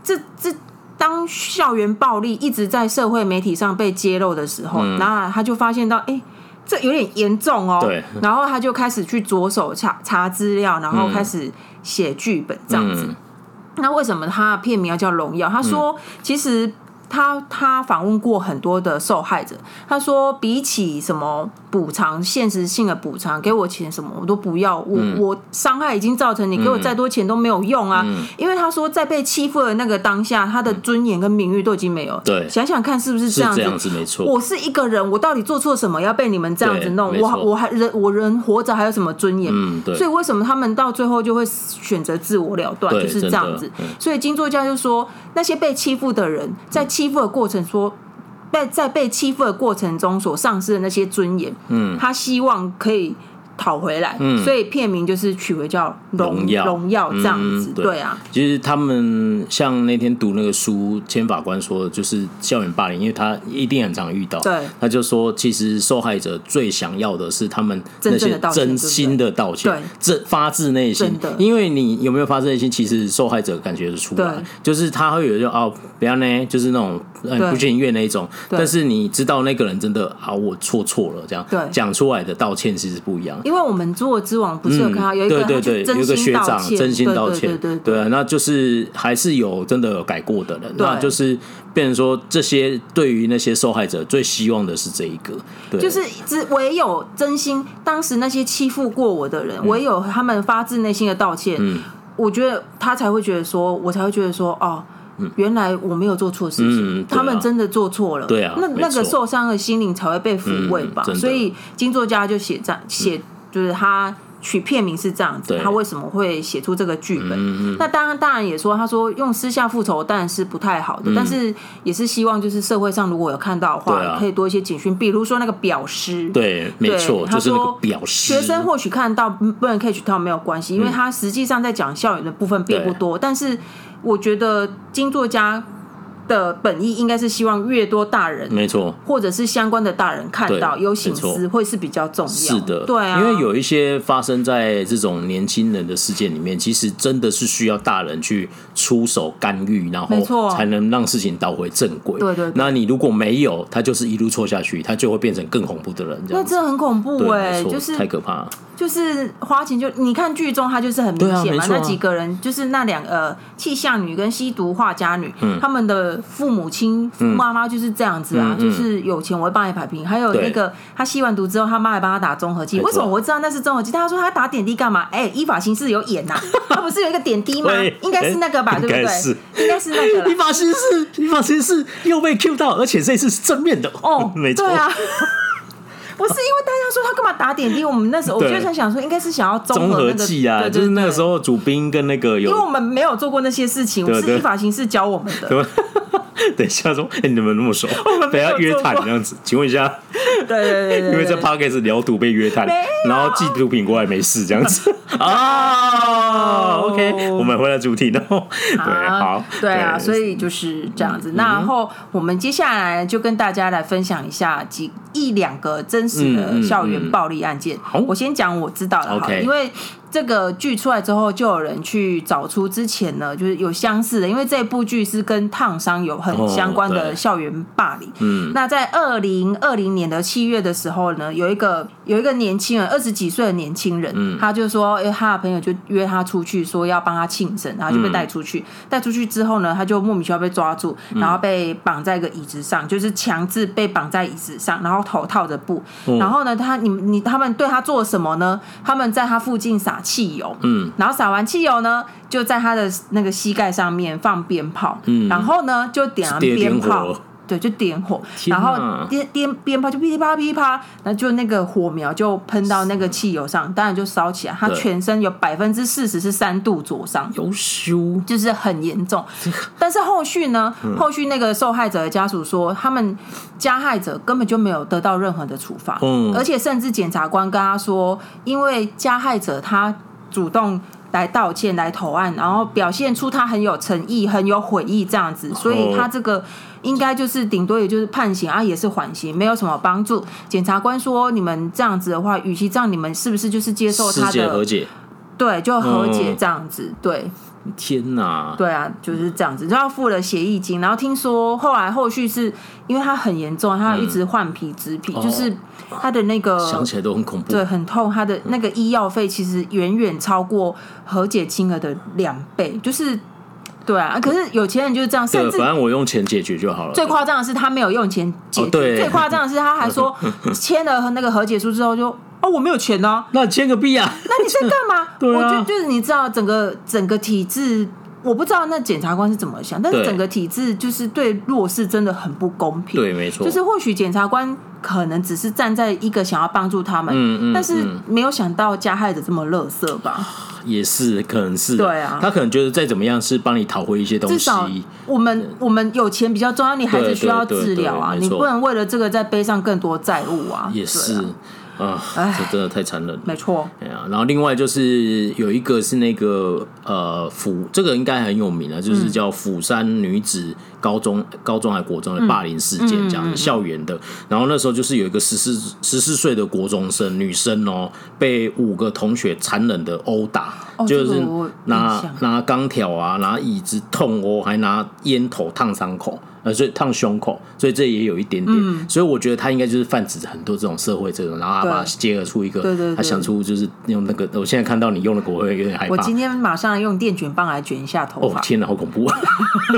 这这。当校园暴力一直在社会媒体上被揭露的时候，嗯、然后他就发现到，哎、欸，这有点严重哦。对。然后他就开始去着手查查资料，然后开始写剧本这样子。嗯、那为什么他的片名要叫《荣耀》？他说，其实他他访问过很多的受害者，他说，比起什么。补偿现实性的补偿，给我钱什么我都不要。我、嗯、我伤害已经造成，你给我再多钱都没有用啊！嗯、因为他说，在被欺负的那个当下，他的尊严跟名誉都已经没有。对，想想看是不是这样子？这样子没错。我是一个人，我到底做错什么要被你们这样子弄？我我还人我人活着还有什么尊严？嗯，对。所以为什么他们到最后就会选择自我了断？就是这样子。所以金作家就说，那些被欺负的人在欺负的过程说。在在被欺负的过程中所丧失的那些尊严，嗯，他希望可以讨回来，嗯，所以片名就是取为叫荣耀。荣耀这样子，对。啊。其实他们像那天读那个书，千法官说的就是校园霸凌，因为他一定很常遇到，对，他就说其实受害者最想要的是他们那些真心的道歉，这发自内心的，因为你有没有发自内心，其实受害者感觉得出来，就是他会有就哦，不要呢，就是那种。很不情愿那一种，但是你知道那个人真的啊，我错错了，这样讲出来的道歉其实不一样。因为我们做之王不是有看到有一个对对对，有一个学长真心道歉，对对。啊，那就是还是有真的有改过的人，那就是变成说这些对于那些受害者最希望的是这一个，对，就是只唯有真心，当时那些欺负过我的人，唯有他们发自内心的道歉，嗯，我觉得他才会觉得说，我才会觉得说，哦。原来我没有做错事情，他们真的做错了。对啊，那那个受伤的心灵才会被抚慰吧。所以金作家就写这样写，就是他取片名是这样子。他为什么会写出这个剧本？那当然，当然也说，他说用私下复仇当然是不太好的，但是也是希望就是社会上如果有看到的话，可以多一些警讯，比如说那个表师。对，没错，就是那个表师。学生或许看到不能 catch 到没有关系，因为他实际上在讲校园的部分并不多，但是。我觉得金作家的本意应该是希望越多大人，没错，或者是相关的大人看到有醒思，会是比较重要。是的，对啊，因为有一些发生在这种年轻人的事件里面，其实真的是需要大人去出手干预，然后才能让事情倒回正轨。对对，那你如果没有，他就是一路错下去，他就会变成更恐怖的人。那真的很恐怖哎，就是太可怕了。就是花钱就你看剧中他就是很明显嘛，那几个人就是那两呃气象女跟吸毒画家女，他们的父母亲父妈妈就是这样子啊，就是有钱我会帮你摆平。还有那个他吸完毒之后，他妈还帮他打综合剂。为什么我会知道那是综合剂？他说他打点滴干嘛？哎，依法行事有演呐，他不是有一个点滴吗？应该是那个吧，对不对？应该是那个。依法行事，依法行事又被 Q 到，而且这次是正面的哦，没错。对啊 不是因为大家说他干嘛打点滴？我们那时候我就在想说，应该是想要综合剂啊，就是那个时候主兵跟那个有，因为我们没有做过那些事情，我是依法行事教我们的。等一下说，哎，你们那么熟，等下约谈这样子，请问一下，对对对，因为在 Podcast 聊毒被约谈，然后寄毒品过来没事这样子 啊？OK 我们回来主题然后。对，好，对啊，所以就是这样子。然后我们接下来就跟大家来分享一下几一两个真实的校园暴力案件。好，我先讲我知道的好，因为。这个剧出来之后，就有人去找出之前呢，就是有相似的，因为这部剧是跟烫伤有很相关的校园霸凌。嗯，那在二零二零年的七月的时候呢，有一个有一个年轻人，二十几岁的年轻人，嗯，他就说，哎，他的朋友就约他出去，说要帮他庆生，然后就被带出去。带出去之后呢，他就莫名其妙被抓住，然后被绑在一个椅子上，就是强制被绑在椅子上，然后头套着布。然后呢，他你你他们对他做什么呢？他们在他附近撒。汽油，嗯，然后撒完汽油呢，就在他的那个膝盖上面放鞭炮，嗯，然后呢就点了鞭炮，对，就点火，然后点点鞭炮就噼里啪啦噼里啪啦，那就那个火苗就喷到那个汽油上，当然就烧起来。他全身有百分之四十是三度灼伤，有羞，就是很严重。但是后续呢，后续那个受害者的家属说，他们加害者根本就没有得到任何的处罚，嗯，而且甚至检察官跟他说，因为加害者他。主动来道歉、来投案，然后表现出他很有诚意、很有悔意这样子，所以他这个应该就是顶多也就是判刑啊，也是缓刑，没有什么帮助。检察官说：“你们这样子的话，与其这样，你们是不是就是接受他的和解？对，就和解这样子，对。”天哪！对啊，就是这样子，就要付了协议金。然后听说后来后续是因为他很严重，他一直换皮植皮，嗯、就是他的那个想起来都很恐怖，对，很痛。他的那个医药费其实远远超过和解金额的两倍，就是对啊。可是有钱人就是这样，甚至反正我用钱解决就好了。最夸张的是他没有用钱解决，哦、最夸张的是他还说 签了那个和解书之后就。哦，我没有钱啊，那签个币啊？那你在干嘛？对啊，我就就是你知道整个整个体制，我不知道那检察官是怎么想，但是整个体制就是对弱势真的很不公平。对，没错。就是或许检察官可能只是站在一个想要帮助他们，嗯嗯，但是没有想到加害者这么垃圾吧？也是，可能是。对啊，他可能觉得再怎么样是帮你讨回一些东西。至少我们我们有钱比较重要，你孩子需要治疗啊，你不能为了这个再背上更多债务啊。也是。啊，这真的太残忍了。没错，哎呀，然后另外就是有一个是那个呃釜，这个应该很有名啊，就是叫釜山女子高中、高中还国中的霸凌事件，这样校园的。然后那时候就是有一个十四十四岁的国中生女生哦，被五个同学残忍的殴打，就是拿拿钢条啊，拿椅子痛殴，还拿烟头烫伤口。所以烫胸口，所以这也有一点点，嗯、所以我觉得他应该就是泛指很多这种社会这种，然后他把它结合出一个，对对对，他想出就是用那个，我现在看到你用的，我会有点害怕。我今天马上用电卷棒来卷一下头发。哦天哪，好恐怖啊！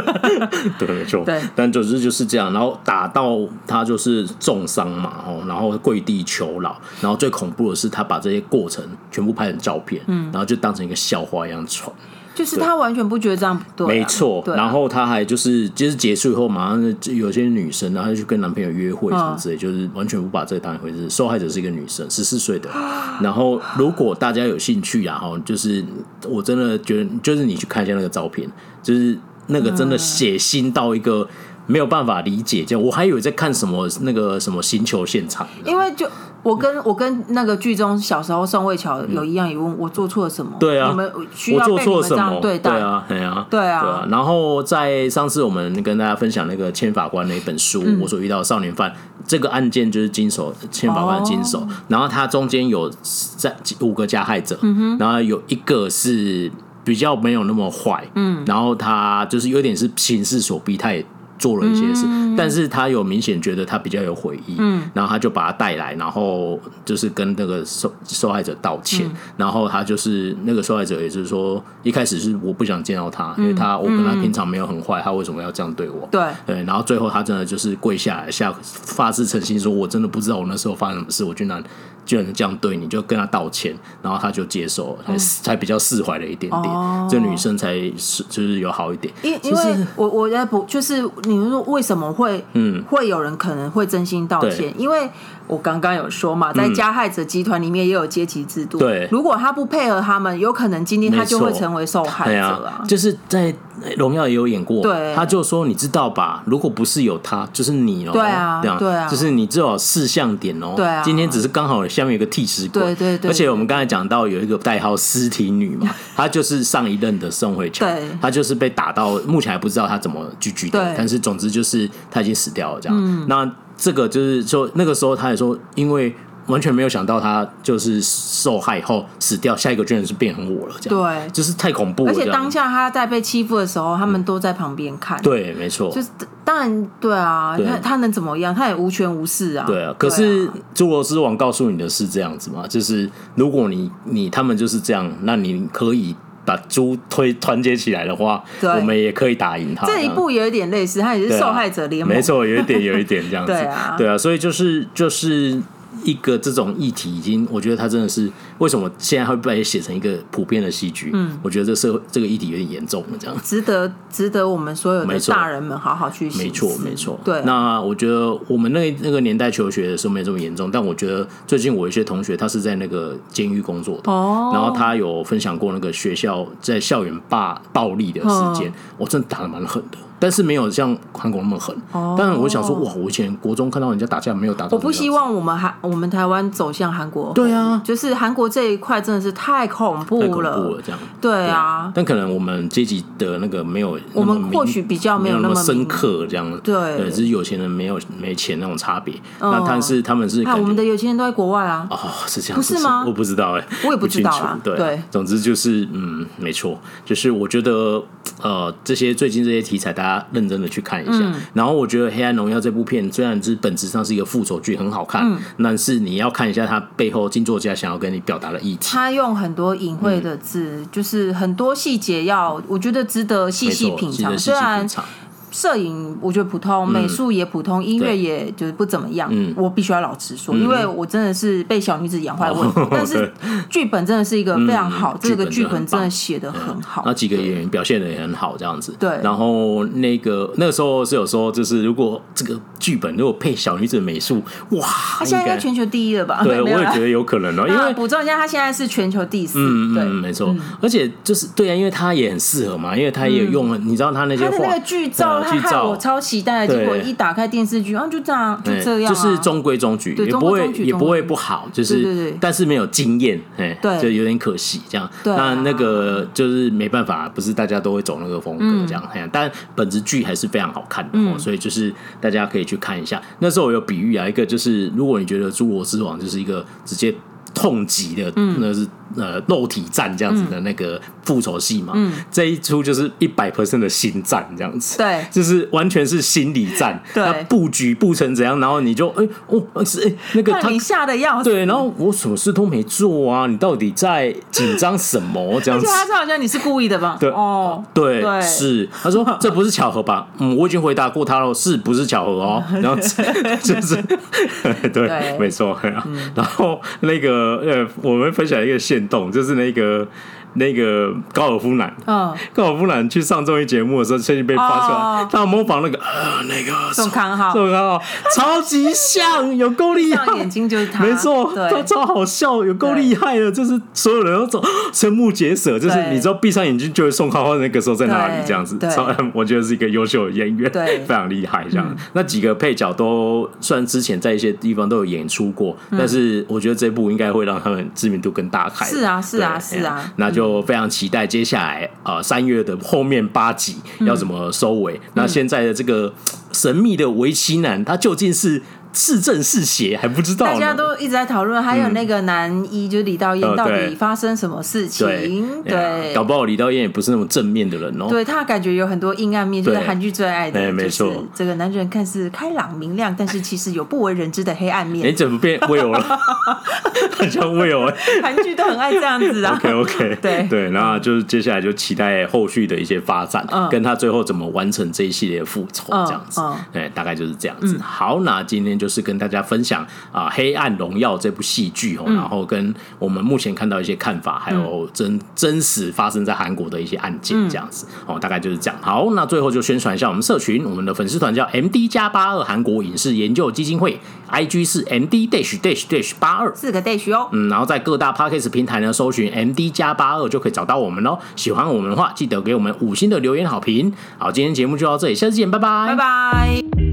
对，没错。对，但总之就是这样，然后打到他就是重伤嘛，哦，然后跪地求饶，然后最恐怖的是他把这些过程全部拍成照片，嗯，然后就当成一个笑话一样传。就是他完全不觉得这样不对，没错。然后他还就是，就是结束以后，马上就有些女生，然后就去跟男朋友约会什么之类，就是完全不把这个当一回事。受害者是一个女生，十四岁的。然后如果大家有兴趣啊，哈，就是我真的觉得，就是你去看一下那个照片，就是那个真的血腥到一个没有办法理解。这样我还以为在看什么那个什么星球现场，因为就。我跟我跟那个剧中小时候宋慧乔有一样疑问，我做错了什么？对啊，你们需要被你们这样对待？对啊，对啊，对啊。然后在上次我们跟大家分享那个千法官的一本书，我所遇到的少年犯这个案件就是经手千法官经手，然后他中间有在五个加害者，然后有一个是比较没有那么坏，嗯，然后他就是有点是形势所逼，他也。做了一些事，嗯、但是他有明显觉得他比较有悔意，嗯，然后他就把他带来，然后就是跟那个受受害者道歉，嗯、然后他就是那个受害者，也就是说一开始是我不想见到他，嗯、因为他我跟他平常没有很坏，他为什么要这样对我？对。对，然后最后他真的就是跪下来下发自诚心说，我真的不知道我那时候发生什么事，我居然居然这样对你，就跟他道歉，然后他就接受了，才、嗯、才比较释怀了一点点，哦、这女生才是就是有好一点，因因为我我在补就是。你们说为什么会嗯会有人可能会真心道歉？因为我刚刚有说嘛，在加害者集团里面也有阶级制度。对，如果他不配合他们，有可能今天他就会成为受害者啊。就是在荣耀也有演过，对，他就说你知道吧？如果不是有他，就是你哦。对啊，对啊，就是你只有四项点哦。对啊，今天只是刚好下面有个替死鬼。对对对。而且我们刚才讲到有一个代号尸体女嘛，她就是上一任的宋慧乔，对，她就是被打到目前还不知道她怎么拒绝的，但是总之就是她已经死掉了这样。那这个就是说那个时候他也说，因为。完全没有想到他就是受害后死掉，下一个居然是变成我了，这样对，就是太恐怖了。而且当下他在被欺负的时候，他们都在旁边看。对，没错。就是当然，对啊，他他能怎么样？他也无权无势啊。对啊。可是侏罗斯王告诉你的是这样子嘛？就是如果你你他们就是这样，那你可以把猪推团结起来的话，我们也可以打赢他。这一步有一点类似，他也是受害者联盟。没错，有一点有一点这样子。对啊，对啊，所以就是就是。一个这种议题已经，我觉得它真的是为什么现在会被写成一个普遍的戏剧？嗯，我觉得这社会这个议题有点严重了，这样值得值得我们所有的大人们好好去想。没错，没错。对，那我觉得我们那那个年代求学的时候没这么严重，但我觉得最近我一些同学他是在那个监狱工作的，哦，然后他有分享过那个学校在校园霸暴力的事件，我真的打的蛮狠的。但是没有像韩国那么狠。哦。但我想说，哇！我以前国中看到人家打架，没有打。我不希望我们韩我们台湾走向韩国。对啊。就是韩国这一块真的是太恐怖了。太恐怖了，这样。对啊。但可能我们阶级的那个没有。我们或许比较没有那么深刻，这样。对。对，只是有钱人没有没钱那种差别。那但是他们是。啊我们的有钱人都在国外啊。哦，是这样。不是吗？我不知道哎。我也不知道啊。对。总之就是，嗯，没错，就是我觉得，呃，这些最近这些题材，大家认真的去看。一下，然后我觉得《黑暗荣耀》这部片虽然是本质上是一个复仇剧，很好看，但是你要看一下它背后金作家想要跟你表达的意题。他用很多隐晦的字，就是很多细节要，我觉得值得细细品尝。虽然。摄影我觉得普通，美术也普通，音乐也就是不怎么样。我必须要老实说，因为我真的是被小女子养坏问题。但是 剧本真的是一个非常好，这个剧本真的写的很好。那几个演员表现的也很好，这样子。对。然后那个那个时候是有说，就是如果这个剧本如果配小女子的美术，哇，他现在应该全球第一了吧？对，我也觉得有可能哦。因为补充一下，他现在是全球第四。嗯嗯，没错。而且就是对啊，因为他也很适合嘛，因为他也有用了，你知道他那些画，那个剧照。剧照我超期待，结果一打开电视剧，啊，就这样，就这样，就是中规中矩，也不会也不会不好，就是，但是没有经验，哎，对，就有点可惜，这样。那那个就是没办法，不是大家都会走那个风格这样，但本质剧还是非常好看的，所以就是大家可以去看一下。那时候我有比喻啊，一个就是如果你觉得《侏罗之王》就是一个直接痛击的，那是。呃，肉体战这样子的那个复仇戏嘛，嗯，这一出就是一百 percent 的心战这样子，对，就是完全是心理战，对，布局布成怎样，然后你就哎哦是哎那个他吓得要死，对，然后我什么事都没做啊，你到底在紧张什么这样子？他说好像你是故意的吧？对。哦，对是，他说 这不是巧合吧？嗯，我已经回答过他了，是不是巧合哦？然后 就是 对，没错，然后那个呃，我们分享一个线。动就是那个。那个高尔夫男，嗯，高尔夫男去上综艺节目的时候，最近被发出来，他模仿那个呃那个宋康昊，宋康昊超级像，有够厉害，眼睛就是他，没错，他超好笑，有够厉害的，就是所有人都走 瞠目结舌，就是你知道闭上眼睛就是宋康昊那个时候在哪里这样子，超 我觉得是一个优秀的演员，对，非常厉害这样。那几个配角都算之前在一些地方都有演出过，但是我觉得这部应该会让他们知名度更大开，是啊，是啊，是啊，那就。就非常期待接下来啊三月的后面八集要怎么收尾？嗯、那现在的这个神秘的围棋男，他究竟是？是正是邪还不知道，大家都一直在讨论。还有那个男一，就是李道彦，到底发生什么事情？对，搞不好李道彦也不是那么正面的人哦。对，他感觉有很多阴暗面，就是韩剧最爱的，没错。这个男人看似开朗明亮，但是其实有不为人知的黑暗面。你怎么变 Will 了？很像 Will。韩剧都很爱这样子啊。OK OK，对对，然后就是接下来就期待后续的一些发展，跟他最后怎么完成这一系列复仇这样子。对，大概就是这样子。好，那今天。就是跟大家分享啊，《黑暗荣耀》这部戏剧哦，然后跟我们目前看到一些看法，还有真真实发生在韩国的一些案件这样子哦，大概就是这样。好，那最后就宣传一下我们社群，我们的粉丝团叫 MD 加八二韩国影视研究基金会，IG 是 MD dash dash dash 八二四个 dash 哦。嗯，然后在各大 Podcast 平台呢搜寻 MD 加八二就可以找到我们喽。喜欢我们的话，记得给我们五星的留言好评。好，今天节目就到这里，下次见，拜拜，拜拜。